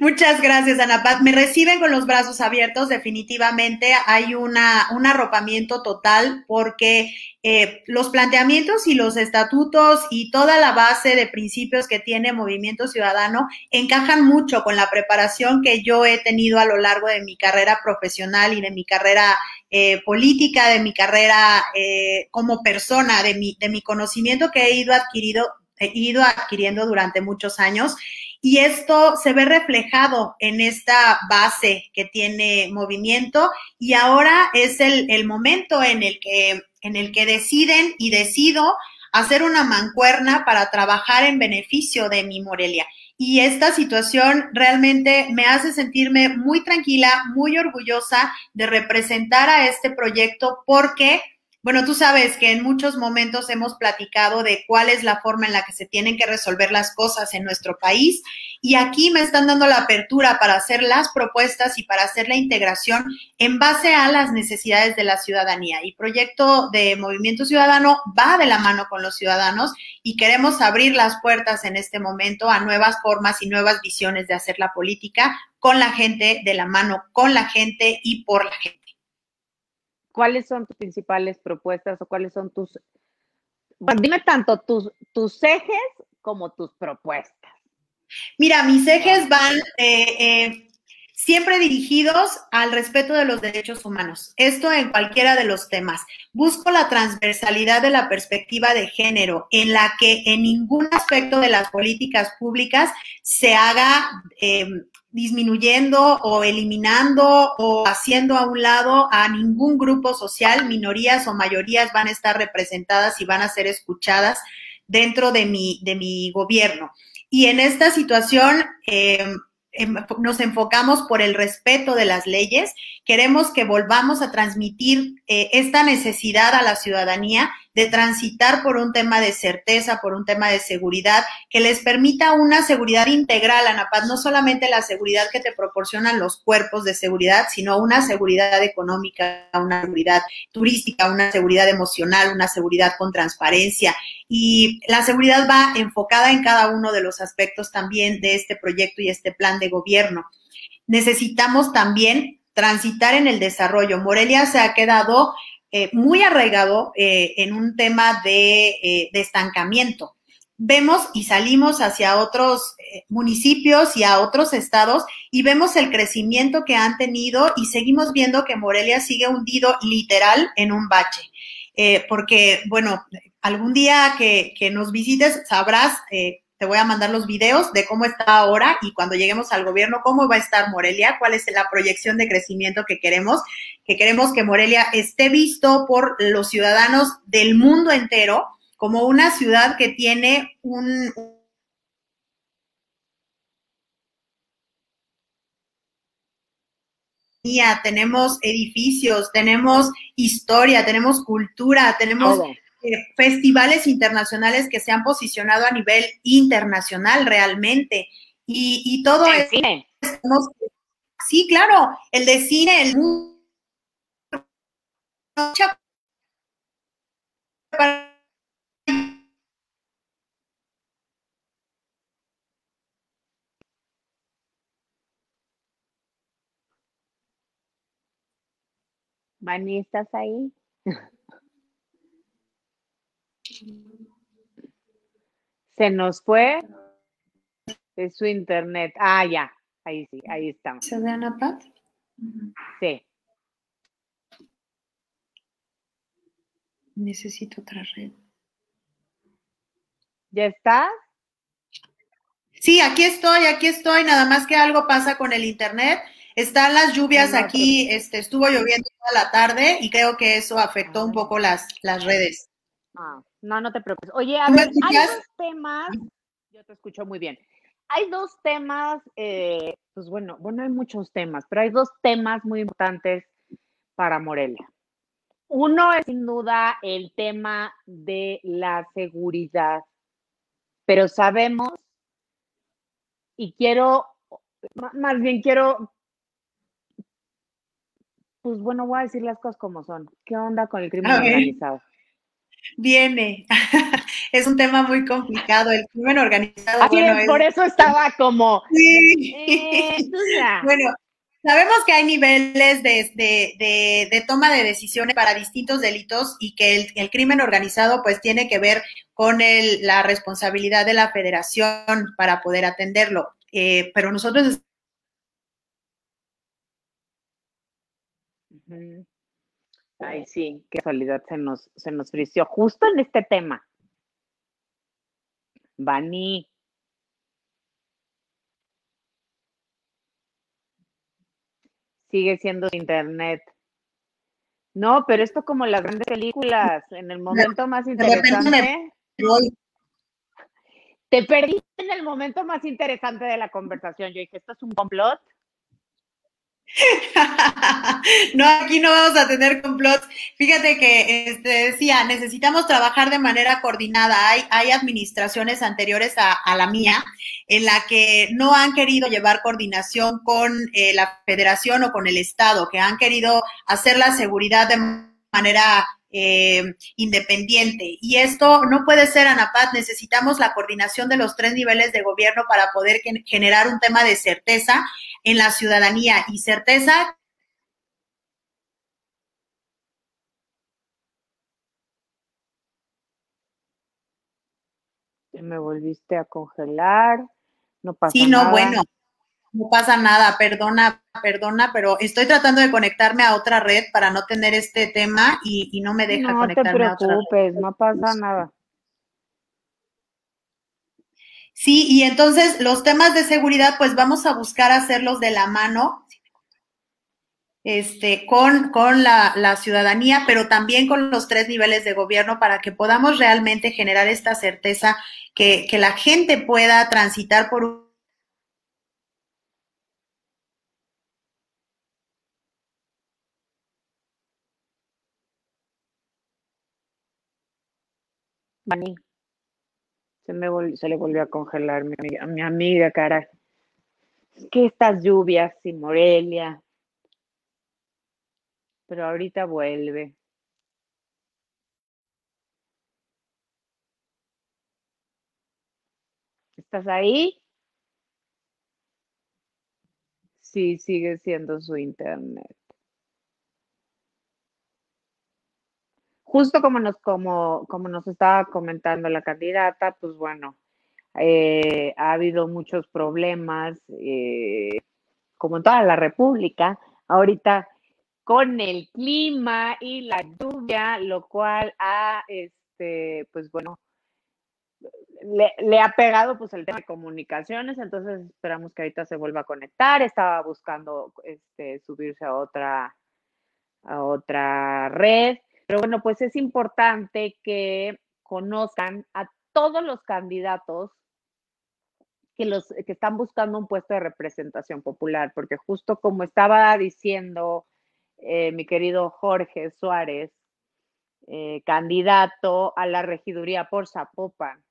Muchas gracias, Ana Paz. Me reciben con los brazos abiertos, definitivamente. Hay una, un arropamiento total porque eh, los planteamientos y los estatutos y toda la base de principios que tiene Movimiento Ciudadano encajan mucho con la preparación que yo he tenido a lo largo de mi carrera profesional y de mi carrera eh, política, de mi carrera eh, como persona, de mi, de mi conocimiento que he ido adquirido, he ido adquiriendo durante muchos años y esto se ve reflejado en esta base que tiene movimiento y ahora es el, el momento en el, que, en el que deciden y decido hacer una mancuerna para trabajar en beneficio de mi Morelia. Y esta situación realmente me hace sentirme muy tranquila, muy orgullosa de representar a este proyecto porque bueno, tú sabes que en muchos momentos hemos platicado de cuál es la forma en la que se tienen que resolver las cosas en nuestro país y aquí me están dando la apertura para hacer las propuestas y para hacer la integración en base a las necesidades de la ciudadanía. Y Proyecto de Movimiento Ciudadano va de la mano con los ciudadanos y queremos abrir las puertas en este momento a nuevas formas y nuevas visiones de hacer la política con la gente, de la mano con la gente y por la gente. ¿Cuáles son tus principales propuestas o cuáles son tus, bueno, dime tanto tus, tus ejes como tus propuestas? Mira, mis ejes van eh, eh, siempre dirigidos al respeto de los derechos humanos. Esto en cualquiera de los temas. Busco la transversalidad de la perspectiva de género, en la que en ningún aspecto de las políticas públicas se haga eh, disminuyendo o eliminando o haciendo a un lado a ningún grupo social, minorías o mayorías van a estar representadas y van a ser escuchadas dentro de mi, de mi gobierno. Y en esta situación, eh, Em, nos enfocamos por el respeto de las leyes, queremos que volvamos a transmitir eh, esta necesidad a la ciudadanía de transitar por un tema de certeza, por un tema de seguridad, que les permita una seguridad integral, Anapaz, no solamente la seguridad que te proporcionan los cuerpos de seguridad, sino una seguridad económica, una seguridad turística, una seguridad emocional, una seguridad con transparencia. Y la seguridad va enfocada en cada uno de los aspectos también de este proyecto y este plan de gobierno. Necesitamos también transitar en el desarrollo. Morelia se ha quedado eh, muy arraigado eh, en un tema de, eh, de, estancamiento. Vemos y salimos hacia otros municipios y a otros estados y vemos el crecimiento que han tenido y seguimos viendo que Morelia sigue hundido literal en un bache. porque, bueno, algún día que, que nos visites sabrás te voy a mandar los videos de cómo está ahora y cuando lleguemos al gobierno, cómo va a estar Morelia, cuál es la proyección de crecimiento que queremos, que queremos que Morelia esté visto por los ciudadanos del mundo entero como una ciudad que tiene un, tenemos edificios, tenemos historia, tenemos cultura, tenemos eh, festivales internacionales que se han posicionado a nivel internacional realmente. Y, y todo el cine. sí, claro, el de cine, el Mani, ¿estás ahí? Se nos fue de su internet. Ah, ya. Ahí sí, ahí estamos. ¿Se ve Ana Pat? Sí. Necesito otra red. ¿Ya está? Sí, aquí estoy, aquí estoy. Nada más que algo pasa con el internet. Están las lluvias aquí, este, estuvo lloviendo toda la tarde y creo que eso afectó un poco las, las redes. Ah, no, no te preocupes. Oye, a ver, hay dos temas, yo te escucho muy bien. Hay dos temas, eh, pues bueno, bueno, hay muchos temas, pero hay dos temas muy importantes para Morelia. Uno es sin duda el tema de la seguridad, pero sabemos, y quiero, más bien quiero, pues bueno, voy a decir las cosas como son. ¿Qué onda con el crimen organizado? Viene. es un tema muy complicado. El crimen organizado. Así es, por eso estaba como. Sí. Eh, bueno, sabemos que hay niveles de, toma de decisiones para distintos delitos y que el, crimen organizado pues tiene que ver con el, la responsabilidad de la federación para poder atenderlo. Eh, pero nosotros Ay, sí, qué casualidad se nos, se nos frició justo en este tema. Bani. Sigue siendo internet. No, pero esto como las grandes películas, en el momento más interesante. Te perdiste en el momento más interesante de la conversación. Yo dije, ¿esto es un complot? no, aquí no vamos a tener complots. Fíjate que este, decía, necesitamos trabajar de manera coordinada. Hay, hay administraciones anteriores a, la mía en la que no han querido llevar coordinación con eh, la federación o con el Estado, que han querido hacer la seguridad de manera eh, independiente. Y esto no puede ser, Anapat, necesitamos la coordinación de los tres niveles de gobierno para poder generar un tema de certeza en la ciudadanía. Y certeza me volviste a congelar, no pasa Sí, no, bueno, no pasa nada, perdona, perdona, pero estoy tratando de conectarme a otra red para no tener este tema y, no me deja conectarme a otra red. No te preocupes, no pasa nada. Sí, y entonces los temas de seguridad, pues vamos a buscar hacerlos de la mano este, con, con la, la, ciudadanía, pero también con los tres niveles de gobierno para que podamos realmente generar esta certeza que, que la gente pueda transitar por un Se, me se le volvió a congelar mi amiga, mi amiga, cara. Que estas lluvias y Morelia. Pero ahorita vuelve. ¿Estás ahí? Sí, sigue siendo su internet. Justo como nos, como, como nos estaba comentando la candidata, pues bueno, eh, ha habido muchos problemas, eh, como en toda la República, ahorita con el clima y la lluvia, lo cual ha, este, pues bueno, le, le, ha pegado pues el tema de comunicaciones, entonces esperamos que ahorita se vuelva a conectar, estaba buscando este, subirse a otra, a otra red, pero bueno, pues es importante que conozcan a todos los candidatos que, los, que están buscando un puesto de representación popular, porque justo como estaba diciendo eh, mi querido Jorge Suárez, eh, candidato a la regiduría por Zapopan,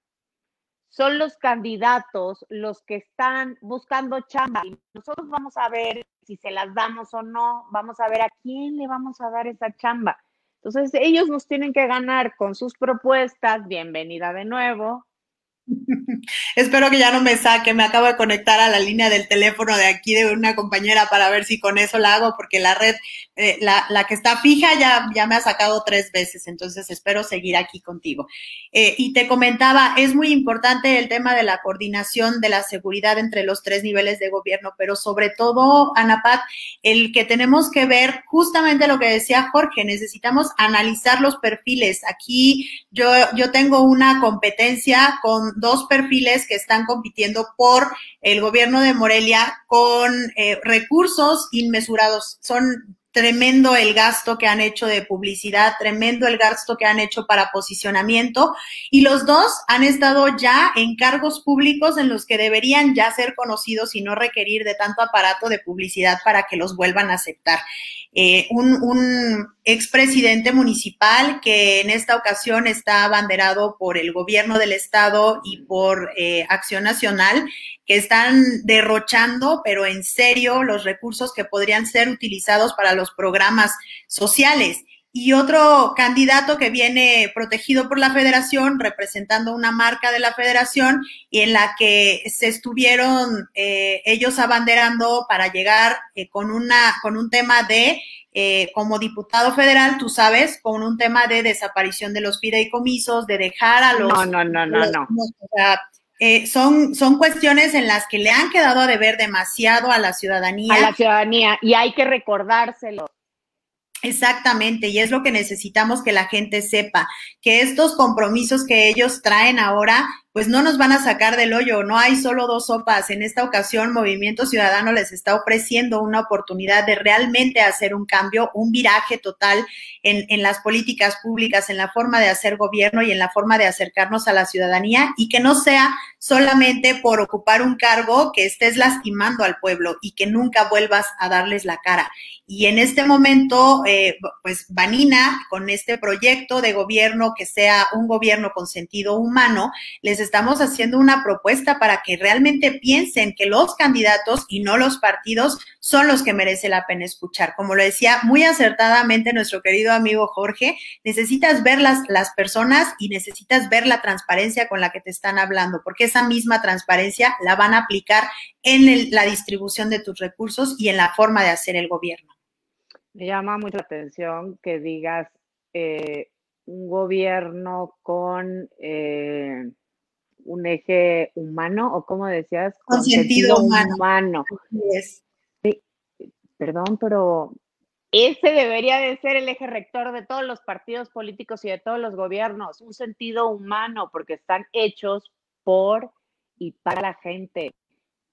son los candidatos los que están buscando chamba y nosotros vamos a ver si se las damos o no, vamos a ver a quién le vamos a dar esa chamba. Entonces, ellos nos tienen que ganar con sus propuestas. Bienvenida de nuevo. Espero que ya no me saque. Me acabo de conectar a la línea del teléfono de aquí de una compañera para ver si con eso la hago, porque la red, eh, la, la, que está fija ya, ya me ha sacado tres veces. Entonces espero seguir aquí contigo. Eh, y te comentaba, es muy importante el tema de la coordinación de la seguridad entre los tres niveles de gobierno, pero sobre todo, Anapat, el que tenemos que ver justamente lo que decía Jorge, necesitamos analizar los perfiles. Aquí yo, yo tengo una competencia con dos perfiles que están compitiendo por el gobierno de Morelia con eh, recursos inmesurados. Son tremendo el gasto que han hecho de publicidad, tremendo el gasto que han hecho para posicionamiento y los dos han estado ya en cargos públicos en los que deberían ya ser conocidos y no requerir de tanto aparato de publicidad para que los vuelvan a aceptar. Eh, un, un expresidente municipal que en esta ocasión está abanderado por el gobierno del estado y por eh, Acción Nacional, que están derrochando, pero en serio, los recursos que podrían ser utilizados para los programas sociales. Y otro candidato que viene protegido por la federación, representando una marca de la federación, y en la que se estuvieron eh, ellos abanderando para llegar eh, con, una, con un tema de, eh, como diputado federal, tú sabes, con un tema de desaparición de los fideicomisos, de dejar a los... No, no, no, no, no. son, son cuestiones en las que le han quedado a deber demasiado a la ciudadanía. A la ciudadanía, y hay que recordárselo. Exactamente, y es lo que necesitamos que la gente sepa, que estos compromisos que ellos traen ahora pues no nos van a sacar del hoyo, no hay solo dos sopas. En esta ocasión, Movimiento Ciudadano les está ofreciendo una oportunidad de realmente hacer un cambio, un viraje total en, las políticas públicas, en la forma de hacer gobierno y en la forma de acercarnos a la ciudadanía y que no sea solamente por ocupar un cargo que estés lastimando al pueblo y que nunca vuelvas a darles la cara. Y en este momento, eh, pues Vanina, con este proyecto de gobierno que sea un gobierno con sentido humano, les estamos haciendo una propuesta para que realmente piensen que los candidatos y no los partidos son los que merece la pena escuchar. Como lo decía muy acertadamente nuestro querido amigo Jorge, necesitas ver las, personas y necesitas ver la transparencia con la que te están hablando, porque esa misma transparencia la van a aplicar en la distribución de tus recursos y en la forma de hacer el gobierno. Me llama mucho la atención que digas eh, un gobierno con eh, un eje humano o como decías, con, sentido, humano. Sí, perdón, pero ese debería de ser el eje rector de todos los partidos políticos y de todos los gobiernos, un sentido humano, porque están hechos por y para la gente,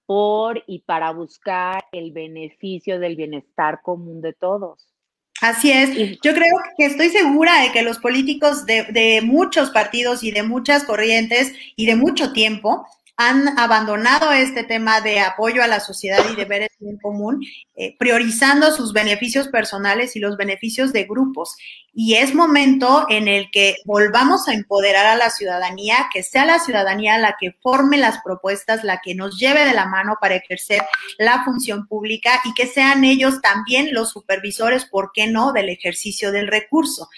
por y para buscar el beneficio del bienestar común de todos. Así es. Yo creo que estoy segura de que los políticos de, de, muchos partidos y de muchas corrientes y de mucho tiempo han abandonado este tema de apoyo a la sociedad y de ver el bien común, eh, priorizando sus beneficios personales y los beneficios de grupos. Y es momento en el que volvamos a empoderar a la ciudadanía, que sea la ciudadanía la que forme las propuestas, la que nos lleve de la mano para ejercer la función pública y que sean ellos también los supervisores, ¿por qué no?, del ejercicio del recurso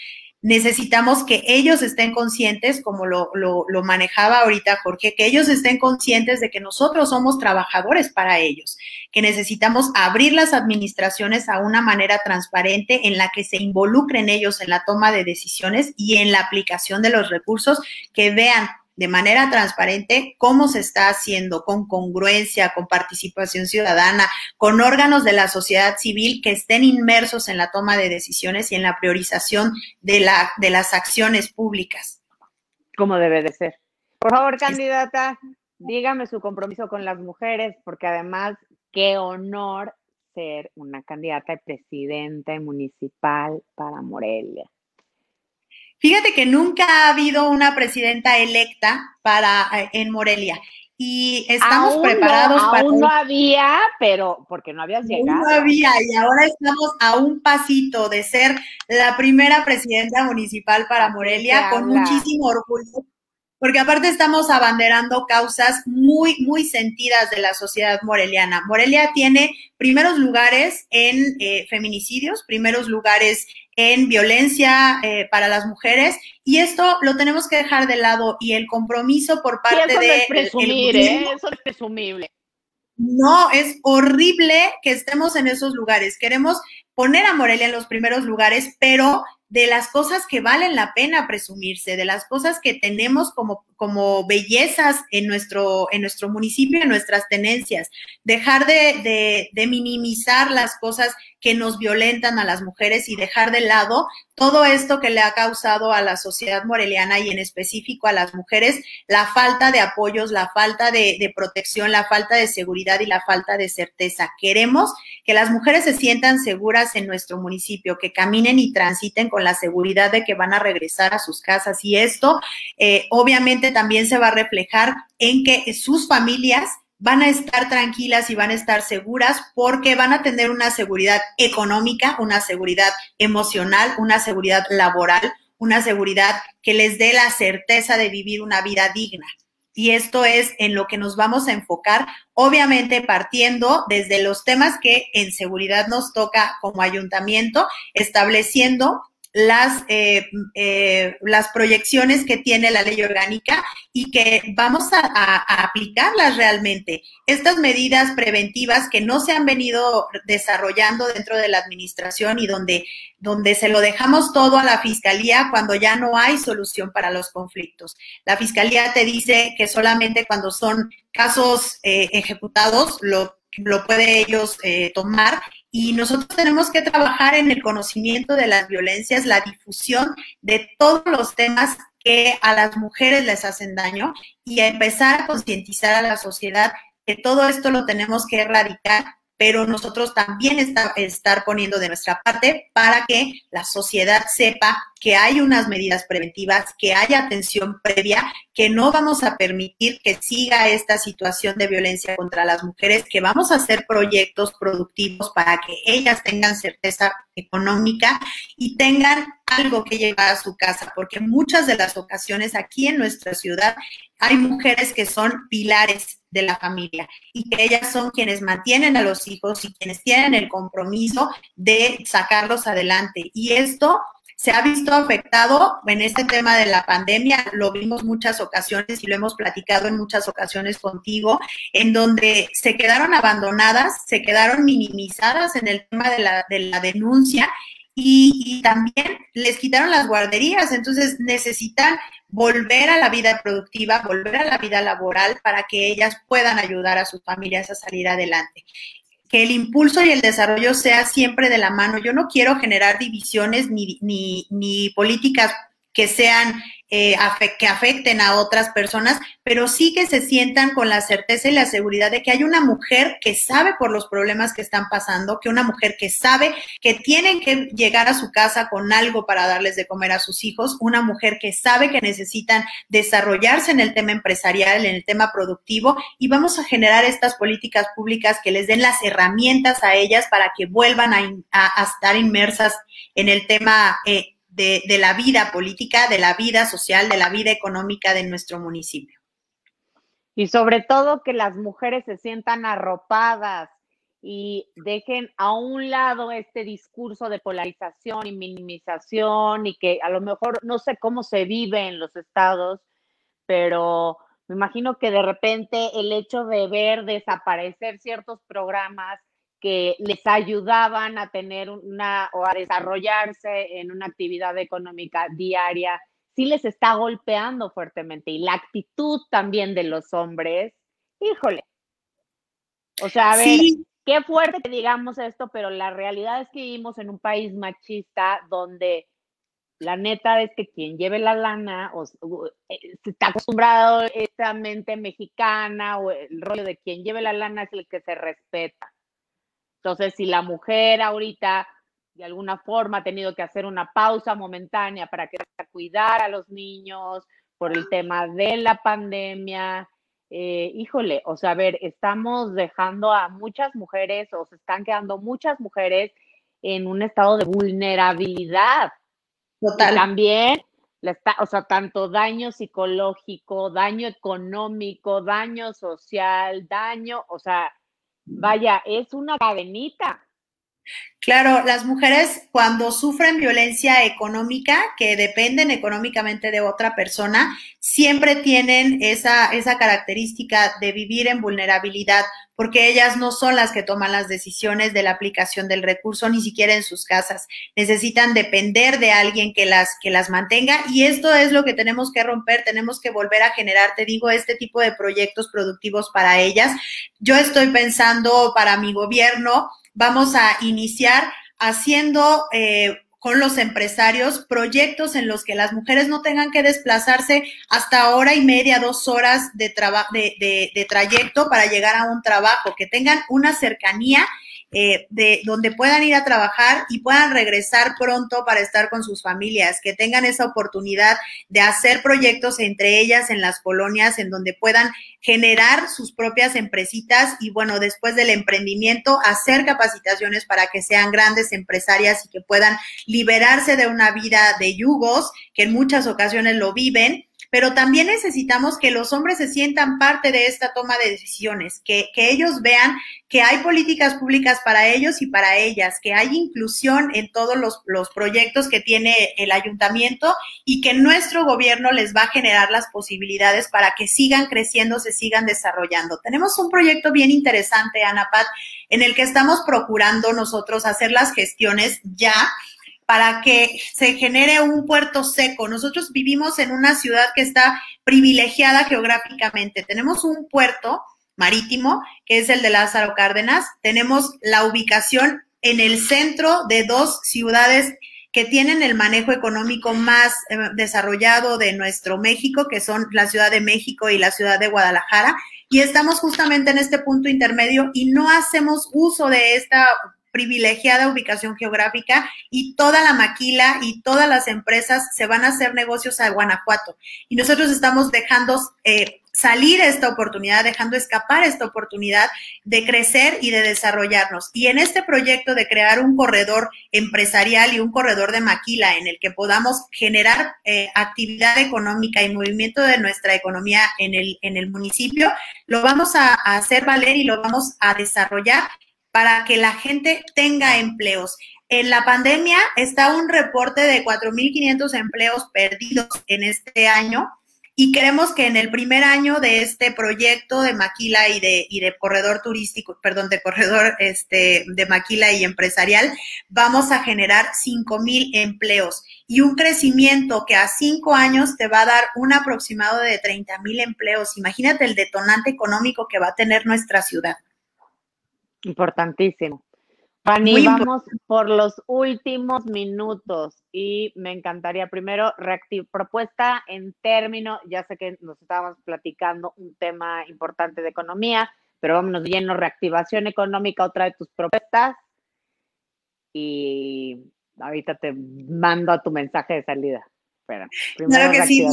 necesitamos que ellos estén conscientes, como lo, lo, manejaba ahorita Jorge, que ellos estén conscientes de que nosotros somos trabajadores para ellos, que necesitamos abrir las administraciones a una manera transparente en la que se involucren ellos en la toma de decisiones y en la aplicación de los recursos, que vean de manera transparente cómo se está haciendo, con congruencia, con participación ciudadana, con órganos de la sociedad civil que estén inmersos en la toma de decisiones y en la priorización de, la, de las acciones públicas. Como debe de ser. Por favor, candidata, dígame su compromiso con las mujeres, porque además, qué honor ser una candidata de presidente municipal para Morelia. Fíjate que nunca ha habido una presidenta electa para eh, en Morelia y estamos preparados para. Aún no había, pero porque no habías llegado. No había y ahora estamos a un pasito de ser la primera presidenta municipal para Morelia con muchísimo orgullo. Porque aparte estamos abanderando causas muy, muy sentidas de la sociedad moreliana. Morelia tiene primeros lugares en eh, feminicidios, primeros lugares en violencia eh, para las mujeres y esto lo tenemos que dejar de lado y el compromiso por parte eso de... No es presumir, ¿eh? Eso es presumible. No, es horrible que estemos en esos lugares. Queremos poner a Morelia en los primeros lugares, pero de las cosas que valen la pena presumirse, de las cosas que tenemos como, como bellezas en nuestro, en nuestro municipio, en nuestras tenencias, dejar de, de, minimizar las cosas que nos violentan a las mujeres y dejar de lado todo esto que le ha causado a la sociedad moreliana y en específico a las mujeres la falta de apoyos, la falta de, de, protección, la falta de seguridad y la falta de certeza. Queremos que las mujeres se sientan seguras en nuestro municipio, que caminen y transiten con la seguridad de que van a regresar a sus casas y esto eh, obviamente también se va a reflejar en que sus familias van a estar tranquilas y van a estar seguras porque van a tener una seguridad económica, una seguridad emocional, una seguridad laboral, una seguridad que les dé la certeza de vivir una vida digna. Y esto es en lo que nos vamos a enfocar, obviamente partiendo desde los temas que en seguridad nos toca como ayuntamiento, estableciendo las, eh, eh, las proyecciones que tiene la ley orgánica y que vamos a, aplicarlas realmente. Estas medidas preventivas que no se han venido desarrollando dentro de la administración y donde, donde se lo dejamos todo a la fiscalía cuando ya no hay solución para los conflictos. La fiscalía te dice que solamente cuando son casos eh, ejecutados lo lo puede ellos tomar y nosotros tenemos que trabajar en el conocimiento de las violencias, la difusión de todos los temas que a las mujeres les hacen daño y a empezar a concientizar a la sociedad que todo esto lo tenemos que erradicar pero nosotros también está, estar poniendo de nuestra parte para que la sociedad sepa que hay unas medidas preventivas, que hay atención previa, que no vamos a permitir que siga esta situación de violencia contra las mujeres, que vamos a hacer proyectos productivos para que ellas tengan certeza económica y tengan algo que llevar a su casa, porque muchas de las ocasiones aquí en nuestra ciudad hay mujeres que son pilares de la familia y que ellas son quienes mantienen a los hijos y quienes tienen el compromiso de sacarlos adelante. Y esto se ha visto afectado en este tema de la pandemia, lo vimos muchas ocasiones y lo hemos platicado en muchas ocasiones contigo, en donde se quedaron abandonadas, se quedaron minimizadas en el tema de la, de la denuncia y, también les quitaron las guarderías, entonces necesitan volver a la vida productiva, volver a la vida laboral para que ellas puedan ayudar a sus familias a salir adelante. Que el impulso y el desarrollo sea siempre de la mano. Yo no quiero generar divisiones ni, ni, ni políticas que sean eh, que afecten a otras personas, pero sí que se sientan con la certeza y la seguridad de que hay una mujer que sabe por los problemas que están pasando, que una mujer que sabe que tienen que llegar a su casa con algo para darles de comer a sus hijos, una mujer que sabe que necesitan desarrollarse en el tema empresarial, en el tema productivo, y vamos a generar estas políticas públicas que les den las herramientas a ellas para que vuelvan a, a, estar inmersas en el tema eh, de, la vida política, de la vida social, de la vida económica de nuestro municipio. Y sobre todo que las mujeres se sientan arropadas y dejen a un lado este discurso de polarización y minimización y que a lo mejor no sé cómo se vive en los estados, pero me imagino que de repente el hecho de ver desaparecer ciertos programas que les ayudaban a tener una o a desarrollarse en una actividad económica diaria, sí les está golpeando fuertemente. Y la actitud también de los hombres, híjole. O sea, a ver, qué fuerte que digamos esto, pero la realidad es que vivimos en un país machista donde la neta es que quien lleve la lana o, eh, se está acostumbrado esta mente mexicana o el rollo de quien lleve la lana es el que se respeta. Entonces, si la mujer ahorita de alguna forma ha tenido que hacer una pausa momentánea para que cuidar a los niños por el tema de la pandemia, eh, híjole, o sea, a ver, estamos dejando a muchas mujeres o se están quedando muchas mujeres en un estado de vulnerabilidad. Total. también, está, o sea, tanto daño psicológico, daño económico, daño social, daño, o sea, vaya, es una cadenita. Claro, las mujeres cuando sufren violencia económica, que dependen económicamente de otra persona, siempre tienen esa, esa característica de vivir en vulnerabilidad, porque ellas no son las que toman las decisiones de la aplicación del recurso, ni siquiera en sus casas. Necesitan depender de alguien que las, que las mantenga y esto es lo que tenemos que romper, tenemos que volver a generar, te digo, este tipo de proyectos productivos para ellas. Yo estoy pensando para mi gobierno, vamos a iniciar haciendo eh, con los empresarios proyectos en los que las mujeres no tengan que desplazarse hasta hora y media, dos horas de, de, de trayecto para llegar a un trabajo, que tengan una cercanía eh, de donde puedan ir a trabajar y puedan regresar pronto para estar con sus familias, que tengan esa oportunidad de hacer proyectos entre ellas en las colonias, en donde puedan generar sus propias empresitas y bueno, después del emprendimiento, hacer capacitaciones para que sean grandes empresarias y que puedan liberarse de una vida de yugos, que en muchas ocasiones lo viven pero también necesitamos que los hombres se sientan parte de esta toma de decisiones, que, que ellos vean que hay políticas públicas para ellos y para ellas, que hay inclusión en todos los, los proyectos que tiene el ayuntamiento y que nuestro gobierno les va a generar las posibilidades para que sigan creciendo, se sigan desarrollando. Tenemos un proyecto bien interesante, Ana Pat, en el que estamos procurando nosotros hacer las gestiones ya para que se genere un puerto seco. Nosotros vivimos en una ciudad que está privilegiada geográficamente. Tenemos un puerto marítimo, que es el de Lázaro Cárdenas. Tenemos la ubicación en el centro de dos ciudades que tienen el manejo económico más eh, desarrollado de nuestro México, que son la Ciudad de México y la Ciudad de Guadalajara. Y estamos justamente en este punto intermedio y no hacemos uso de esta privilegiada ubicación geográfica y toda la maquila y todas las empresas se van a hacer negocios a Guanajuato. Y nosotros estamos dejando eh, salir esta oportunidad, dejando escapar esta oportunidad de crecer y de desarrollarnos. Y en este proyecto de crear un corredor empresarial y un corredor de maquila en el que podamos generar eh, actividad económica y movimiento de nuestra economía en el, en el municipio, lo vamos a hacer valer y lo vamos a desarrollar para que la gente tenga empleos. En la pandemia está un reporte de 4.500 empleos perdidos en este año y creemos que en el primer año de este proyecto de maquila y de, y de corredor turístico, perdón, de corredor este, de maquila y empresarial, vamos a generar 5.000 empleos y un crecimiento que a cinco años te va a dar un aproximado de 30.000 empleos. Imagínate el detonante económico que va a tener nuestra ciudad. Importantísimo. Fanny, vamos por los últimos minutos y me encantaría primero propuesta en términos, ya sé que nos estábamos platicando un tema importante de economía, pero vámonos lleno, reactivación económica, otra de tus propuestas y ahorita te mando a tu mensaje de salida claro que sí.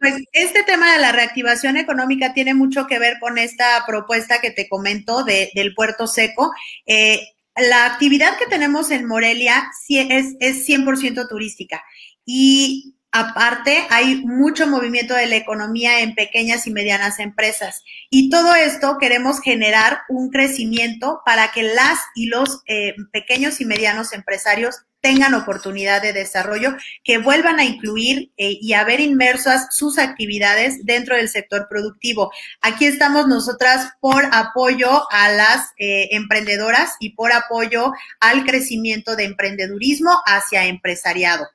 pues este tema de la reactivación económica tiene mucho que ver con esta propuesta que te comento del puerto seco. Eh, la actividad que tenemos en Morelia es, es 100% turística y aparte hay mucho movimiento de la economía en pequeñas y medianas empresas. Y todo esto queremos generar un crecimiento para que las y los eh, pequeños y medianos empresarios tengan oportunidad de desarrollo, que vuelvan a incluir eh, y a ver inmersas sus actividades dentro del sector productivo. Aquí estamos nosotras por apoyo a las eh, emprendedoras y por apoyo al crecimiento de emprendedurismo hacia empresariado.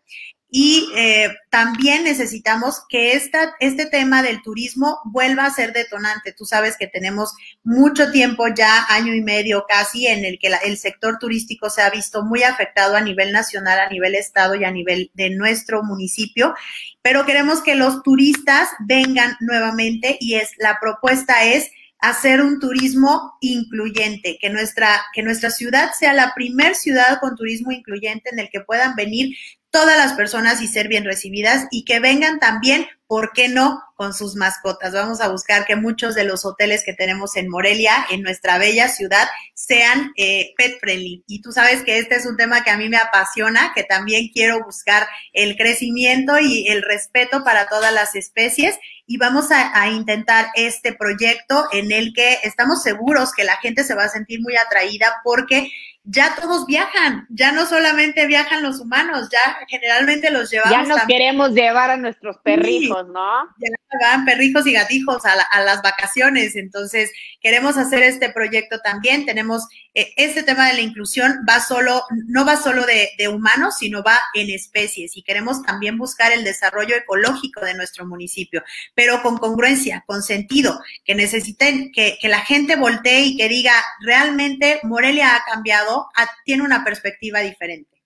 Y eh, también necesitamos que esta, este tema del turismo vuelva a ser detonante. Tú sabes que tenemos mucho tiempo ya, año y medio casi, en el que el sector turístico se ha visto muy afectado a nivel nacional, a nivel estado y a nivel de nuestro municipio. Pero queremos que los turistas vengan nuevamente y es la propuesta es hacer un turismo incluyente, que nuestra, que nuestra ciudad sea la primer ciudad con turismo incluyente en el que puedan venir todas las personas y ser bien recibidas y que vengan también, ¿por qué no?, con sus mascotas. Vamos a buscar que muchos de los hoteles que tenemos en Morelia, en nuestra bella ciudad, sean eh, pet friendly. Y tú sabes que este es un tema que a mí me apasiona, que también quiero buscar el crecimiento y el respeto para todas las especies. Y vamos a, a intentar este proyecto en el que estamos seguros que la gente se va a sentir muy atraída porque ya todos viajan, ya no solamente viajan los humanos, ya generalmente los llevamos. Ya nos queremos llevar a nuestros perrijos, ¿no? Ya van perrijos y gatijos a, las vacaciones, entonces queremos hacer este proyecto también. Tenemos eh, este tema de la inclusión, va solo, no va solo de, humanos, sino va en especies y queremos también buscar el desarrollo ecológico de nuestro municipio, pero con congruencia, con sentido, que necesiten que, que la gente voltee y que diga, realmente Morelia ha cambiado tiene una perspectiva diferente.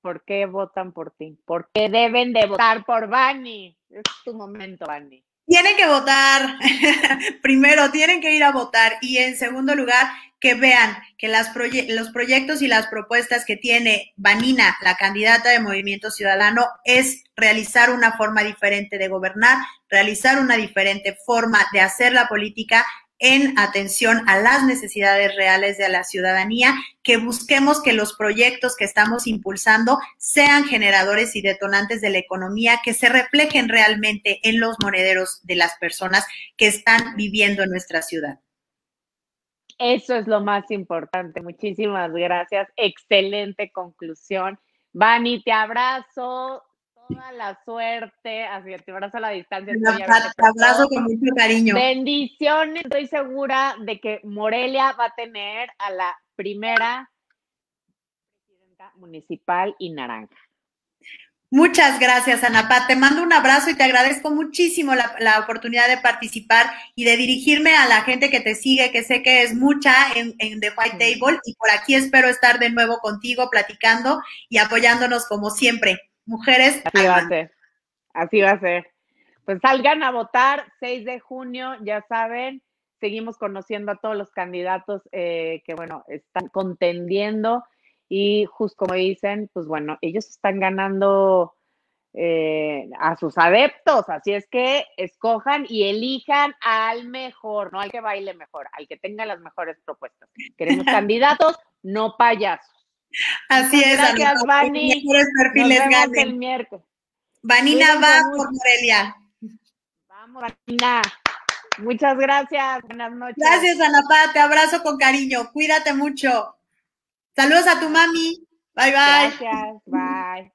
¿Por qué votan por ti? ¿Por qué deben de votar por Bani? Es tu momento, Bani. Tienen que votar. Primero, tienen que ir a votar. Y en segundo lugar, que vean que las los proyectos y las propuestas que tiene Vanina, la candidata de Movimiento Ciudadano, es realizar una forma diferente de gobernar, realizar una diferente forma de hacer la política en atención a las necesidades reales de la ciudadanía, que busquemos que los proyectos que estamos impulsando sean generadores y detonantes de la economía, que se reflejen realmente en los monederos de las personas que están viviendo en nuestra ciudad. Eso es lo más importante. Muchísimas gracias. Excelente conclusión. Vani, te abrazo. Toda la suerte. Así te abrazo a la distancia. Te abrazo con mucho cariño. Bendiciones. Estoy segura de que Morelia va a tener a la primera presidenta municipal y naranja. Muchas gracias, Ana Pat. Te mando un abrazo y te agradezco muchísimo la, oportunidad de participar y de dirigirme a la gente que te sigue, que sé que es mucha en, The White Table. Y por aquí espero estar de nuevo contigo, platicando y apoyándonos como siempre. Mujeres. Así va a ser. Así va a ser. Pues salgan a votar, 6 de junio, ya saben. Seguimos conociendo a todos los candidatos eh, que, bueno, están contendiendo y justo como dicen, pues bueno, ellos están ganando eh, a sus adeptos, así es que escojan y elijan al mejor, no al que baile mejor, al que tenga las mejores propuestas. Queremos candidatos, no payasos. Así es, gracias, Vani. perfiles Nos el miércoles. Vanina va por Morelia. Vamos, Vanina. Muchas gracias. Buenas noches. Gracias, Ana Pá. Te abrazo con cariño. Cuídate mucho. Saludos a tu mami. Bye, bye. Gracias. Bye.